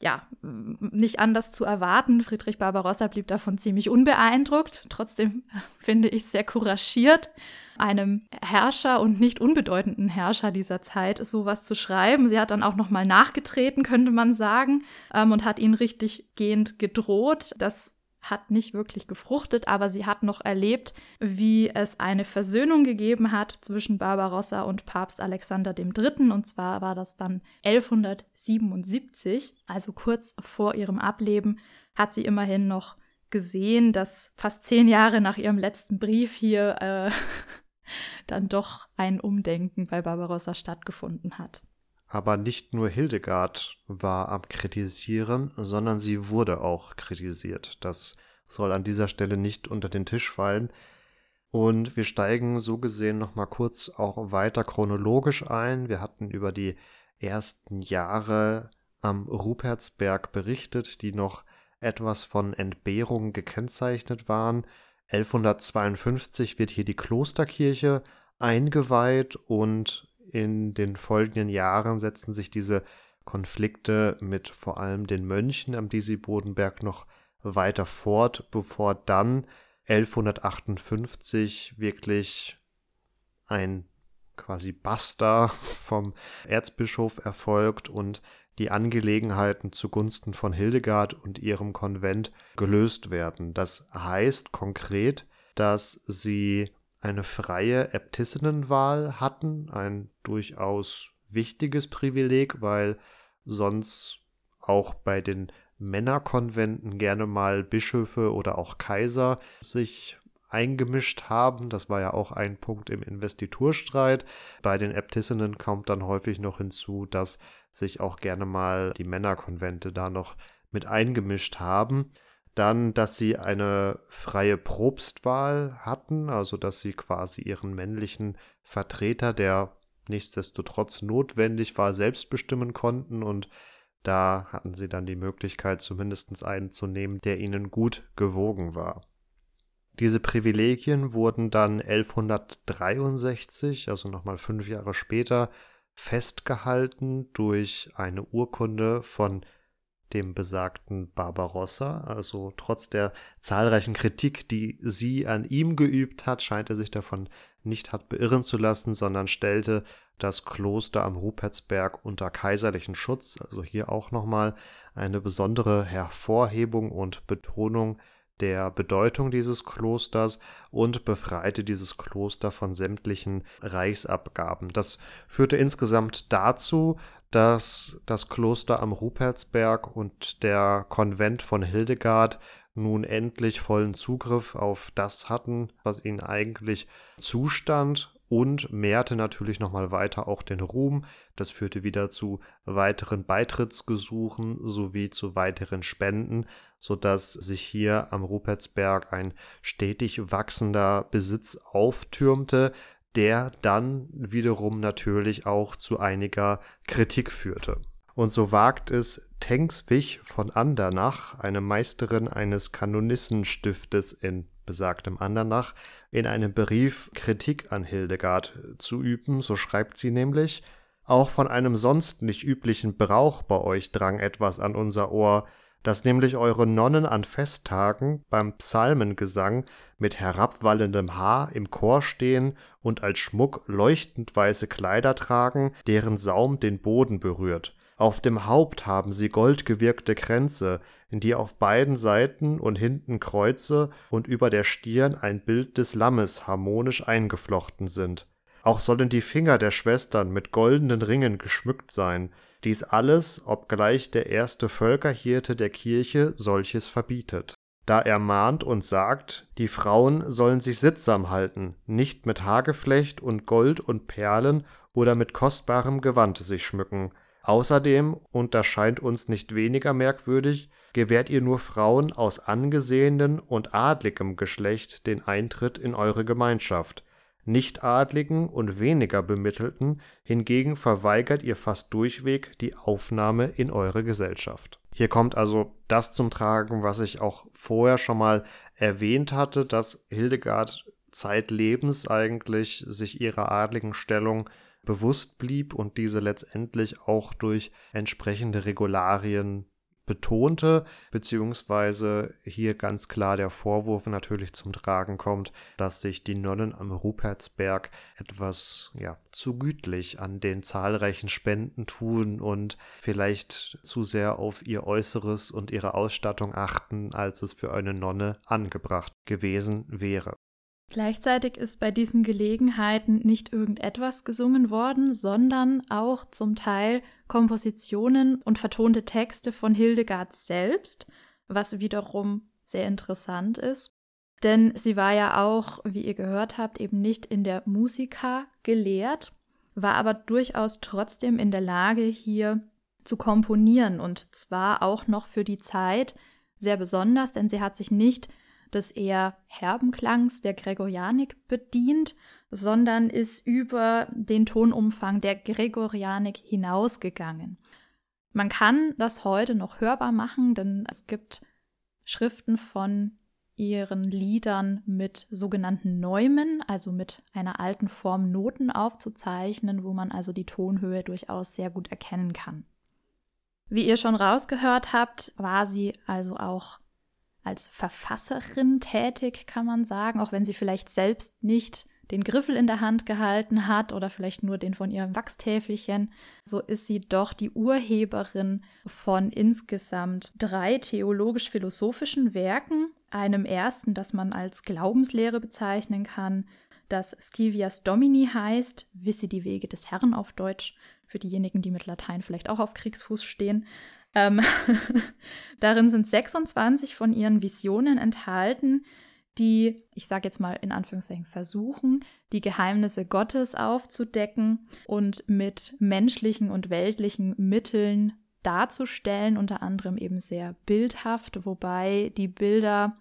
ja, nicht anders zu erwarten. Friedrich Barbarossa blieb davon ziemlich unbeeindruckt. Trotzdem finde ich sehr couragiert, einem Herrscher und nicht unbedeutenden Herrscher dieser Zeit sowas zu schreiben. Sie hat dann auch nochmal nachgetreten, könnte man sagen, ähm, und hat ihn richtig gehend gedroht. Das hat nicht wirklich gefruchtet, aber sie hat noch erlebt, wie es eine Versöhnung gegeben hat zwischen Barbarossa und Papst Alexander III. Und zwar war das dann 1177, also kurz vor ihrem Ableben, hat sie immerhin noch gesehen, dass fast zehn Jahre nach ihrem letzten Brief hier äh, dann doch ein Umdenken bei Barbarossa stattgefunden hat. Aber nicht nur Hildegard war am Kritisieren, sondern sie wurde auch kritisiert. Das soll an dieser Stelle nicht unter den Tisch fallen. Und wir steigen so gesehen nochmal kurz auch weiter chronologisch ein. Wir hatten über die ersten Jahre am Rupertsberg berichtet, die noch etwas von Entbehrungen gekennzeichnet waren. 1152 wird hier die Klosterkirche eingeweiht und in den folgenden Jahren setzten sich diese Konflikte mit vor allem den Mönchen am Disi-Bodenberg noch weiter fort, bevor dann 1158 wirklich ein quasi Basta vom Erzbischof erfolgt und die Angelegenheiten zugunsten von Hildegard und ihrem Konvent gelöst werden. Das heißt konkret, dass sie eine freie Äbtissinnenwahl hatten, ein durchaus wichtiges Privileg, weil sonst auch bei den Männerkonventen gerne mal Bischöfe oder auch Kaiser sich eingemischt haben. Das war ja auch ein Punkt im Investiturstreit. Bei den Äbtissinnen kommt dann häufig noch hinzu, dass sich auch gerne mal die Männerkonvente da noch mit eingemischt haben. Dann, dass sie eine freie Propstwahl hatten, also dass sie quasi ihren männlichen Vertreter, der nichtsdestotrotz notwendig war, selbst bestimmen konnten und da hatten sie dann die Möglichkeit, zumindest einen zu nehmen, der ihnen gut gewogen war. Diese Privilegien wurden dann 1163, also nochmal fünf Jahre später, festgehalten durch eine Urkunde von dem besagten Barbarossa. Also trotz der zahlreichen Kritik, die sie an ihm geübt hat, scheint er sich davon nicht hat beirren zu lassen, sondern stellte das Kloster am Rupertsberg unter kaiserlichen Schutz. Also hier auch nochmal eine besondere Hervorhebung und Betonung der Bedeutung dieses Klosters und befreite dieses Kloster von sämtlichen Reichsabgaben. Das führte insgesamt dazu, dass das Kloster am Rupertsberg und der Konvent von Hildegard nun endlich vollen Zugriff auf das hatten, was ihnen eigentlich zustand und mehrte natürlich nochmal weiter auch den Ruhm. Das führte wieder zu weiteren Beitrittsgesuchen sowie zu weiteren Spenden, sodass sich hier am Rupertsberg ein stetig wachsender Besitz auftürmte, der dann wiederum natürlich auch zu einiger Kritik führte. Und so wagt es Tengswich von Andernach, eine Meisterin eines Kanonissenstiftes in besagtem Andernach, in einem Brief Kritik an Hildegard zu üben, so schreibt sie nämlich, auch von einem sonst nicht üblichen Brauch bei euch drang etwas an unser Ohr, dass nämlich eure Nonnen an Festtagen beim Psalmengesang mit herabwallendem Haar im Chor stehen und als Schmuck leuchtend weiße Kleider tragen, deren Saum den Boden berührt. Auf dem Haupt haben sie goldgewirkte Kränze, in die auf beiden Seiten und hinten Kreuze und über der Stirn ein Bild des Lammes harmonisch eingeflochten sind. Auch sollen die Finger der Schwestern mit goldenen Ringen geschmückt sein, dies alles, obgleich der erste Völkerhirte der Kirche solches verbietet. Da er mahnt und sagt, die Frauen sollen sich sittsam halten, nicht mit Haargeflecht und Gold und Perlen oder mit kostbarem Gewand sich schmücken. Außerdem, und das scheint uns nicht weniger merkwürdig, gewährt ihr nur Frauen aus angesehenen und adligem Geschlecht den Eintritt in eure Gemeinschaft, Nichtadligen und weniger Bemittelten hingegen verweigert ihr fast durchweg die Aufnahme in eure Gesellschaft. Hier kommt also das zum Tragen, was ich auch vorher schon mal erwähnt hatte, dass Hildegard zeitlebens eigentlich sich ihrer adligen Stellung bewusst blieb und diese letztendlich auch durch entsprechende Regularien betonte, beziehungsweise hier ganz klar der Vorwurf natürlich zum Tragen kommt, dass sich die Nonnen am Rupertsberg etwas ja, zu gütlich an den zahlreichen Spenden tun und vielleicht zu sehr auf ihr Äußeres und ihre Ausstattung achten, als es für eine Nonne angebracht gewesen wäre. Gleichzeitig ist bei diesen Gelegenheiten nicht irgendetwas gesungen worden, sondern auch zum Teil Kompositionen und vertonte Texte von Hildegard selbst, was wiederum sehr interessant ist. Denn sie war ja auch, wie ihr gehört habt, eben nicht in der Musika gelehrt, war aber durchaus trotzdem in der Lage, hier zu komponieren und zwar auch noch für die Zeit sehr besonders, denn sie hat sich nicht des eher herben Klangs der Gregorianik bedient, sondern ist über den Tonumfang der Gregorianik hinausgegangen. Man kann das heute noch hörbar machen, denn es gibt Schriften von ihren Liedern mit sogenannten Neumen, also mit einer alten Form Noten aufzuzeichnen, wo man also die Tonhöhe durchaus sehr gut erkennen kann. Wie ihr schon rausgehört habt, war sie also auch als Verfasserin tätig, kann man sagen, auch wenn sie vielleicht selbst nicht den Griffel in der Hand gehalten hat oder vielleicht nur den von ihrem Wachstäfelchen, so ist sie doch die Urheberin von insgesamt drei theologisch-philosophischen Werken, einem ersten, das man als Glaubenslehre bezeichnen kann, das Scivias Domini heißt, wisse die Wege des Herrn auf Deutsch, für diejenigen, die mit Latein vielleicht auch auf Kriegsfuß stehen. Ähm, darin sind 26 von ihren Visionen enthalten, die, ich sage jetzt mal in Anführungszeichen, versuchen, die Geheimnisse Gottes aufzudecken und mit menschlichen und weltlichen Mitteln darzustellen, unter anderem eben sehr bildhaft, wobei die Bilder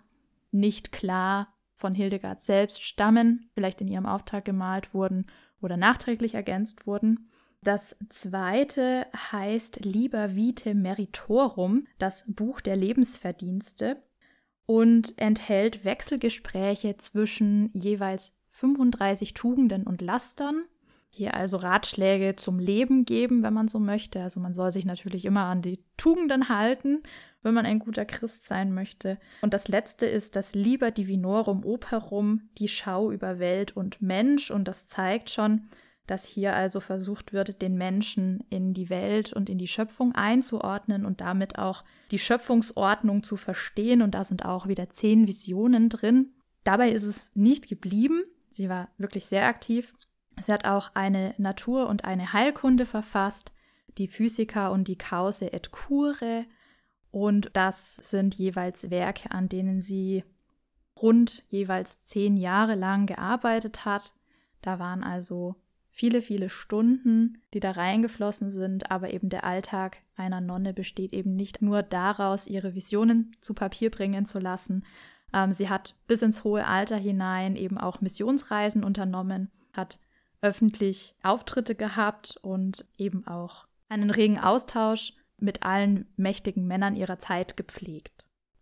nicht klar von Hildegard selbst stammen, vielleicht in ihrem Auftrag gemalt wurden oder nachträglich ergänzt wurden. Das zweite heißt Liber Vitae Meritorum, das Buch der Lebensverdienste und enthält Wechselgespräche zwischen jeweils 35 Tugenden und Lastern. Hier also Ratschläge zum Leben geben, wenn man so möchte. Also man soll sich natürlich immer an die Tugenden halten, wenn man ein guter Christ sein möchte. Und das letzte ist das Liber Divinorum Operum, die Schau über Welt und Mensch. Und das zeigt schon, dass hier also versucht wird, den Menschen in die Welt und in die Schöpfung einzuordnen und damit auch die Schöpfungsordnung zu verstehen. Und da sind auch wieder zehn Visionen drin. Dabei ist es nicht geblieben. Sie war wirklich sehr aktiv. Sie hat auch eine Natur- und eine Heilkunde verfasst, die Physiker und die Cause et Cure. Und das sind jeweils Werke, an denen sie rund jeweils zehn Jahre lang gearbeitet hat. Da waren also viele, viele Stunden, die da reingeflossen sind, aber eben der Alltag einer Nonne besteht eben nicht nur daraus, ihre Visionen zu Papier bringen zu lassen. Ähm, sie hat bis ins hohe Alter hinein eben auch Missionsreisen unternommen, hat öffentlich Auftritte gehabt und eben auch einen regen Austausch mit allen mächtigen Männern ihrer Zeit gepflegt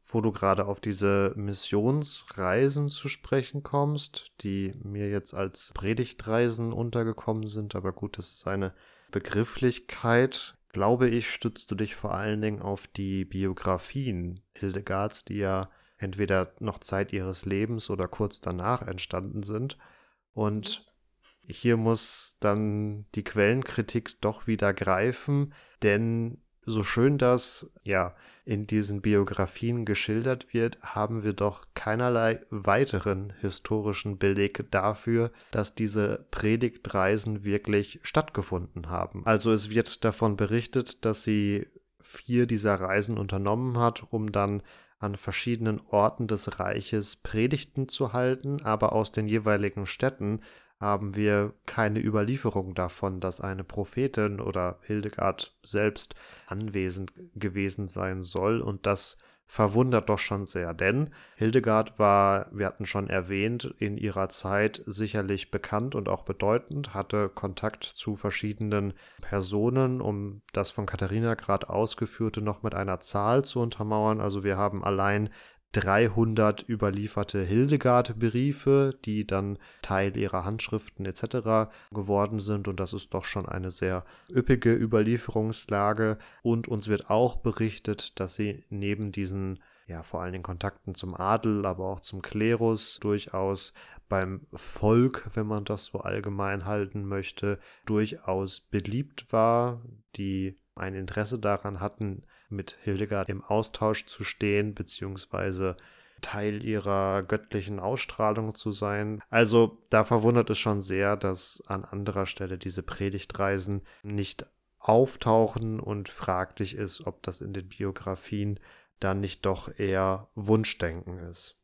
wo du gerade auf diese Missionsreisen zu sprechen kommst, die mir jetzt als Predigtreisen untergekommen sind, aber gut, das ist eine Begrifflichkeit. glaube ich, stützt du dich vor allen Dingen auf die Biografien Hildegards, die ja entweder noch Zeit ihres Lebens oder kurz danach entstanden sind. Und hier muss dann die Quellenkritik doch wieder greifen, denn so schön das ja in diesen Biografien geschildert wird, haben wir doch keinerlei weiteren historischen Beleg dafür, dass diese Predigtreisen wirklich stattgefunden haben. Also es wird davon berichtet, dass sie vier dieser Reisen unternommen hat, um dann an verschiedenen Orten des Reiches Predigten zu halten, aber aus den jeweiligen Städten haben wir keine Überlieferung davon, dass eine Prophetin oder Hildegard selbst anwesend gewesen sein soll und das verwundert doch schon sehr, denn Hildegard war, wir hatten schon erwähnt, in ihrer Zeit sicherlich bekannt und auch bedeutend, hatte Kontakt zu verschiedenen Personen, um das von Katharina gerade ausgeführte noch mit einer Zahl zu untermauern. Also wir haben allein 300 überlieferte Hildegard-Briefe, die dann Teil ihrer Handschriften etc. geworden sind. Und das ist doch schon eine sehr üppige Überlieferungslage. Und uns wird auch berichtet, dass sie neben diesen ja, vor allen Dingen Kontakten zum Adel, aber auch zum Klerus durchaus beim Volk, wenn man das so allgemein halten möchte, durchaus beliebt war, die ein Interesse daran hatten, mit Hildegard im Austausch zu stehen, beziehungsweise Teil ihrer göttlichen Ausstrahlung zu sein. Also da verwundert es schon sehr, dass an anderer Stelle diese Predigtreisen nicht auftauchen und fraglich ist, ob das in den Biografien dann nicht doch eher Wunschdenken ist.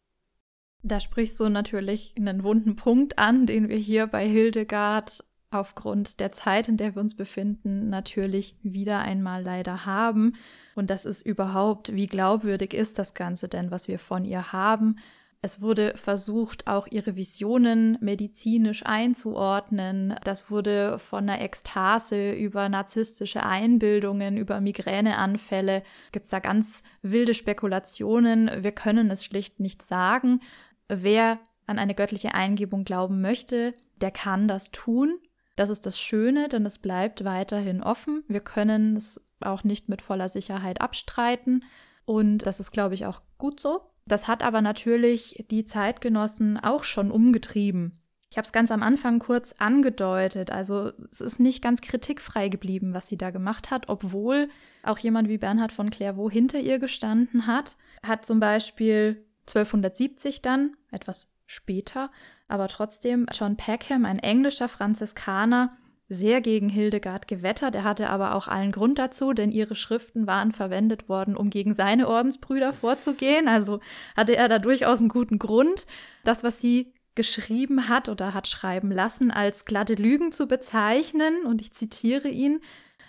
Da sprichst du natürlich einen wunden Punkt an, den wir hier bei Hildegard aufgrund der Zeit, in der wir uns befinden, natürlich wieder einmal leider haben. Und das ist überhaupt, wie glaubwürdig ist das Ganze denn, was wir von ihr haben? Es wurde versucht, auch ihre Visionen medizinisch einzuordnen. Das wurde von einer Ekstase über narzisstische Einbildungen, über Migräneanfälle. Gibt es da ganz wilde Spekulationen. Wir können es schlicht nicht sagen. Wer an eine göttliche Eingebung glauben möchte, der kann das tun. Das ist das Schöne, denn es bleibt weiterhin offen. Wir können es auch nicht mit voller Sicherheit abstreiten. Und das ist, glaube ich, auch gut so. Das hat aber natürlich die Zeitgenossen auch schon umgetrieben. Ich habe es ganz am Anfang kurz angedeutet. Also es ist nicht ganz kritikfrei geblieben, was sie da gemacht hat, obwohl auch jemand wie Bernhard von Clairvaux hinter ihr gestanden hat. Hat zum Beispiel 1270 dann, etwas später, aber trotzdem John Peckham, ein englischer Franziskaner, sehr gegen Hildegard gewettert. Er hatte aber auch allen Grund dazu, denn ihre Schriften waren verwendet worden, um gegen seine Ordensbrüder vorzugehen. Also hatte er da durchaus einen guten Grund. Das, was sie geschrieben hat oder hat schreiben lassen, als glatte Lügen zu bezeichnen, und ich zitiere ihn,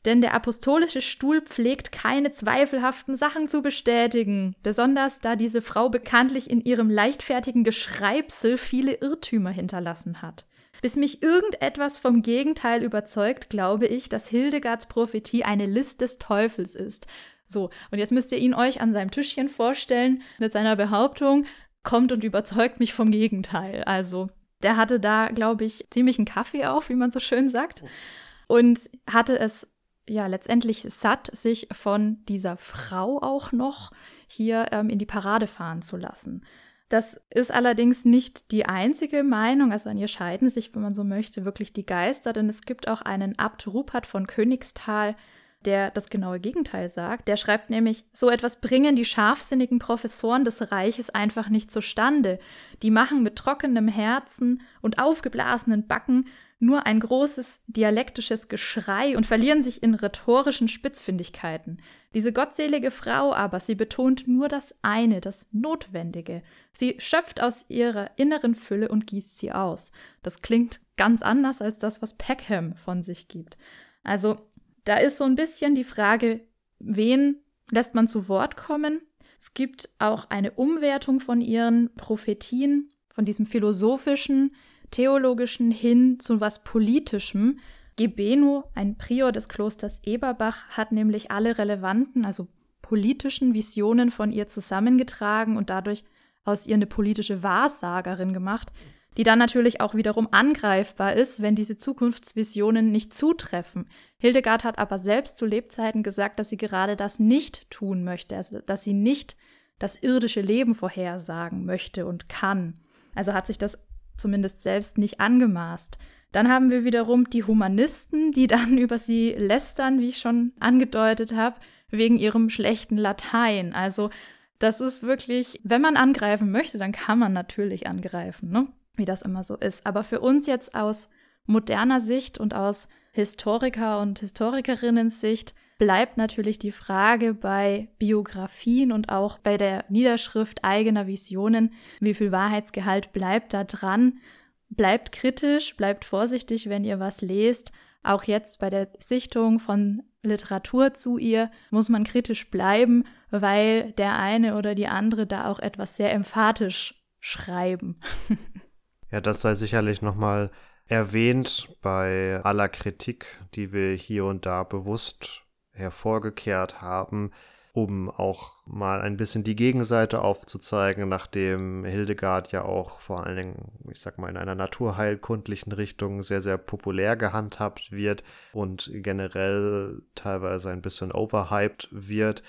denn der apostolische Stuhl pflegt keine zweifelhaften Sachen zu bestätigen, besonders da diese Frau bekanntlich in ihrem leichtfertigen Geschreibsel viele Irrtümer hinterlassen hat. Bis mich irgendetwas vom Gegenteil überzeugt, glaube ich, dass Hildegards Prophetie eine List des Teufels ist. So, und jetzt müsst ihr ihn euch an seinem Tischchen vorstellen mit seiner Behauptung, kommt und überzeugt mich vom Gegenteil. Also, der hatte da, glaube ich, ziemlich einen Kaffee auf, wie man so schön sagt. Und hatte es ja letztendlich satt, sich von dieser Frau auch noch hier ähm, in die Parade fahren zu lassen. Das ist allerdings nicht die einzige Meinung, also an ihr scheiden sich, wenn man so möchte, wirklich die Geister, denn es gibt auch einen Abt Rupert von Königsthal, der das genaue Gegenteil sagt. Der schreibt nämlich, so etwas bringen die scharfsinnigen Professoren des Reiches einfach nicht zustande. Die machen mit trockenem Herzen und aufgeblasenen Backen nur ein großes dialektisches Geschrei und verlieren sich in rhetorischen Spitzfindigkeiten. Diese gottselige Frau aber, sie betont nur das eine, das Notwendige. Sie schöpft aus ihrer inneren Fülle und gießt sie aus. Das klingt ganz anders als das, was Peckham von sich gibt. Also, da ist so ein bisschen die Frage, wen lässt man zu Wort kommen? Es gibt auch eine Umwertung von ihren Prophetien, von diesem philosophischen theologischen hin zu was Politischem. Gebenu, ein Prior des Klosters Eberbach, hat nämlich alle relevanten, also politischen Visionen von ihr zusammengetragen und dadurch aus ihr eine politische Wahrsagerin gemacht. die dann natürlich auch wiederum angreifbar ist, wenn diese Zukunftsvisionen nicht zutreffen. Hildegard hat aber selbst zu Lebzeiten gesagt, dass sie gerade das nicht tun möchte, also dass sie nicht das irdische Leben vorhersagen möchte und kann. Also hat sich das zumindest selbst nicht angemaßt. Dann haben wir wiederum die Humanisten, die dann über sie lästern, wie ich schon angedeutet habe, wegen ihrem schlechten Latein. Also das ist wirklich, wenn man angreifen möchte, dann kann man natürlich angreifen, ne? wie das immer so ist. Aber für uns jetzt aus moderner Sicht und aus Historiker und Historikerinnen Sicht bleibt natürlich die Frage bei Biografien und auch bei der Niederschrift eigener Visionen, wie viel Wahrheitsgehalt bleibt da dran. Bleibt kritisch, bleibt vorsichtig, wenn ihr was lest. Auch jetzt bei der Sichtung von Literatur zu ihr muss man kritisch bleiben, weil der eine oder die andere da auch etwas sehr emphatisch schreiben. ja, das sei sicherlich nochmal erwähnt bei aller Kritik, die wir hier und da bewusst hervorgekehrt haben, um auch mal ein bisschen die Gegenseite aufzuzeigen, nachdem Hildegard ja auch vor allen Dingen, ich sag mal, in einer naturheilkundlichen Richtung sehr, sehr populär gehandhabt wird und generell teilweise ein bisschen overhyped wird,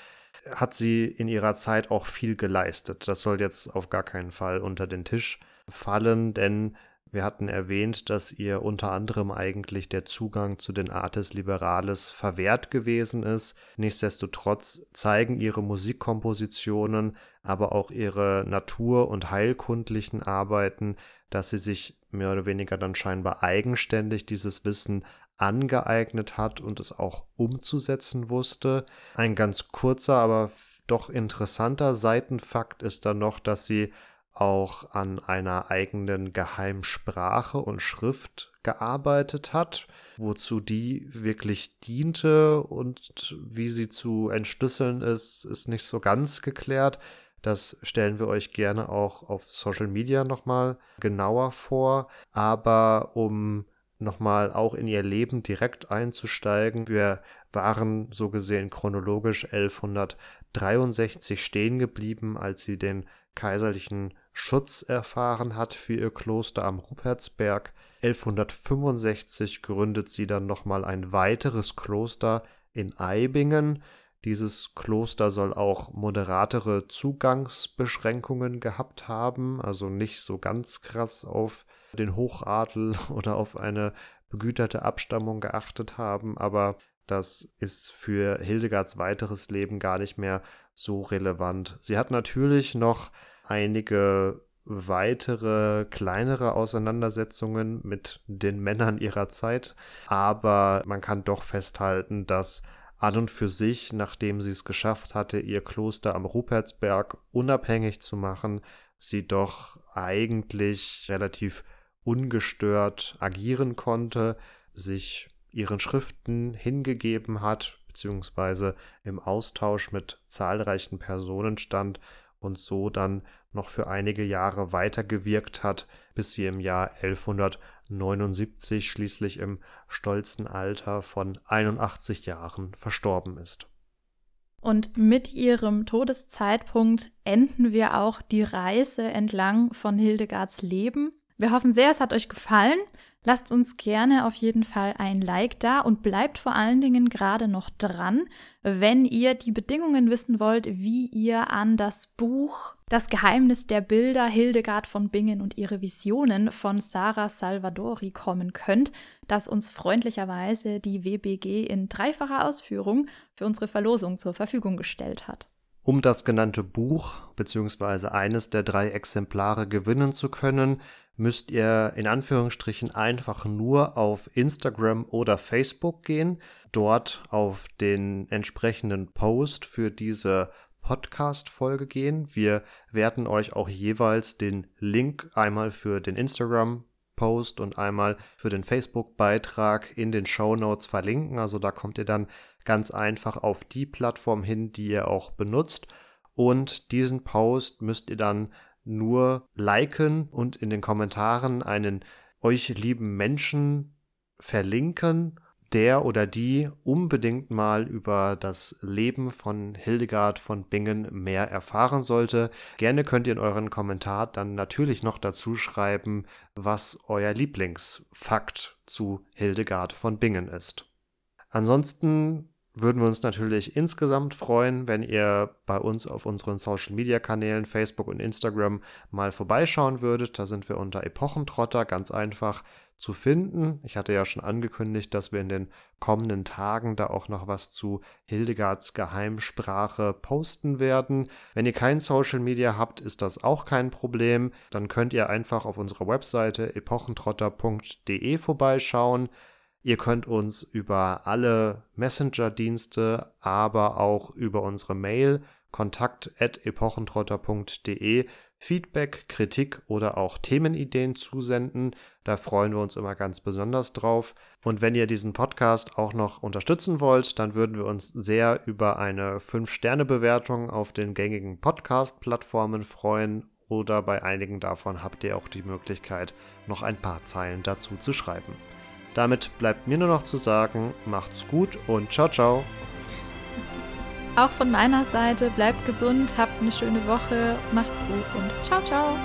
hat sie in ihrer Zeit auch viel geleistet. Das soll jetzt auf gar keinen Fall unter den Tisch fallen, denn wir hatten erwähnt, dass ihr unter anderem eigentlich der Zugang zu den Artes Liberales verwehrt gewesen ist. Nichtsdestotrotz zeigen ihre Musikkompositionen, aber auch ihre natur- und heilkundlichen Arbeiten, dass sie sich mehr oder weniger dann scheinbar eigenständig dieses Wissen angeeignet hat und es auch umzusetzen wusste. Ein ganz kurzer, aber doch interessanter Seitenfakt ist dann noch, dass sie auch an einer eigenen Geheimsprache und Schrift gearbeitet hat, wozu die wirklich diente und wie sie zu entschlüsseln ist, ist nicht so ganz geklärt. Das stellen wir euch gerne auch auf Social Media nochmal genauer vor. Aber um nochmal auch in ihr Leben direkt einzusteigen, wir waren so gesehen chronologisch 1163 stehen geblieben, als sie den kaiserlichen Schutz erfahren hat für ihr Kloster am Rupertsberg. 1165 gründet sie dann nochmal ein weiteres Kloster in Eibingen. Dieses Kloster soll auch moderatere Zugangsbeschränkungen gehabt haben, also nicht so ganz krass auf den Hochadel oder auf eine begüterte Abstammung geachtet haben, aber das ist für Hildegards weiteres Leben gar nicht mehr so relevant. Sie hat natürlich noch einige weitere kleinere Auseinandersetzungen mit den Männern ihrer Zeit, aber man kann doch festhalten, dass an und für sich, nachdem sie es geschafft hatte, ihr Kloster am Rupertsberg unabhängig zu machen, sie doch eigentlich relativ ungestört agieren konnte, sich ihren Schriften hingegeben hat, beziehungsweise im Austausch mit zahlreichen Personen stand und so dann noch für einige Jahre weitergewirkt hat, bis sie im Jahr 1179 schließlich im stolzen Alter von 81 Jahren verstorben ist. Und mit ihrem Todeszeitpunkt enden wir auch die Reise entlang von Hildegards Leben. Wir hoffen sehr, es hat euch gefallen. Lasst uns gerne auf jeden Fall ein Like da und bleibt vor allen Dingen gerade noch dran, wenn ihr die Bedingungen wissen wollt, wie ihr an das Buch Das Geheimnis der Bilder Hildegard von Bingen und ihre Visionen von Sarah Salvadori kommen könnt, das uns freundlicherweise die WBG in dreifacher Ausführung für unsere Verlosung zur Verfügung gestellt hat. Um das genannte Buch bzw. eines der drei Exemplare gewinnen zu können, müsst ihr in Anführungsstrichen einfach nur auf Instagram oder Facebook gehen, dort auf den entsprechenden Post für diese Podcast-Folge gehen. Wir werden euch auch jeweils den Link einmal für den Instagram-Post und einmal für den Facebook-Beitrag in den Show Notes verlinken. Also da kommt ihr dann ganz einfach auf die Plattform hin, die ihr auch benutzt. Und diesen Post müsst ihr dann nur liken und in den Kommentaren einen euch lieben Menschen verlinken, der oder die unbedingt mal über das Leben von Hildegard von Bingen mehr erfahren sollte. Gerne könnt ihr in euren Kommentar dann natürlich noch dazu schreiben, was euer Lieblingsfakt zu Hildegard von Bingen ist. Ansonsten würden wir uns natürlich insgesamt freuen, wenn ihr bei uns auf unseren Social Media Kanälen Facebook und Instagram mal vorbeischauen würdet. Da sind wir unter Epochentrotter ganz einfach zu finden. Ich hatte ja schon angekündigt, dass wir in den kommenden Tagen da auch noch was zu Hildegards Geheimsprache posten werden. Wenn ihr kein Social Media habt, ist das auch kein Problem. Dann könnt ihr einfach auf unserer Webseite epochentrotter.de vorbeischauen. Ihr könnt uns über alle Messenger-Dienste, aber auch über unsere Mail kontakt.epochentrotter.de Feedback, Kritik oder auch Themenideen zusenden. Da freuen wir uns immer ganz besonders drauf. Und wenn ihr diesen Podcast auch noch unterstützen wollt, dann würden wir uns sehr über eine 5-Sterne-Bewertung auf den gängigen Podcast-Plattformen freuen. Oder bei einigen davon habt ihr auch die Möglichkeit, noch ein paar Zeilen dazu zu schreiben. Damit bleibt mir nur noch zu sagen, macht's gut und ciao, ciao. Auch von meiner Seite, bleibt gesund, habt eine schöne Woche, macht's gut und ciao, ciao.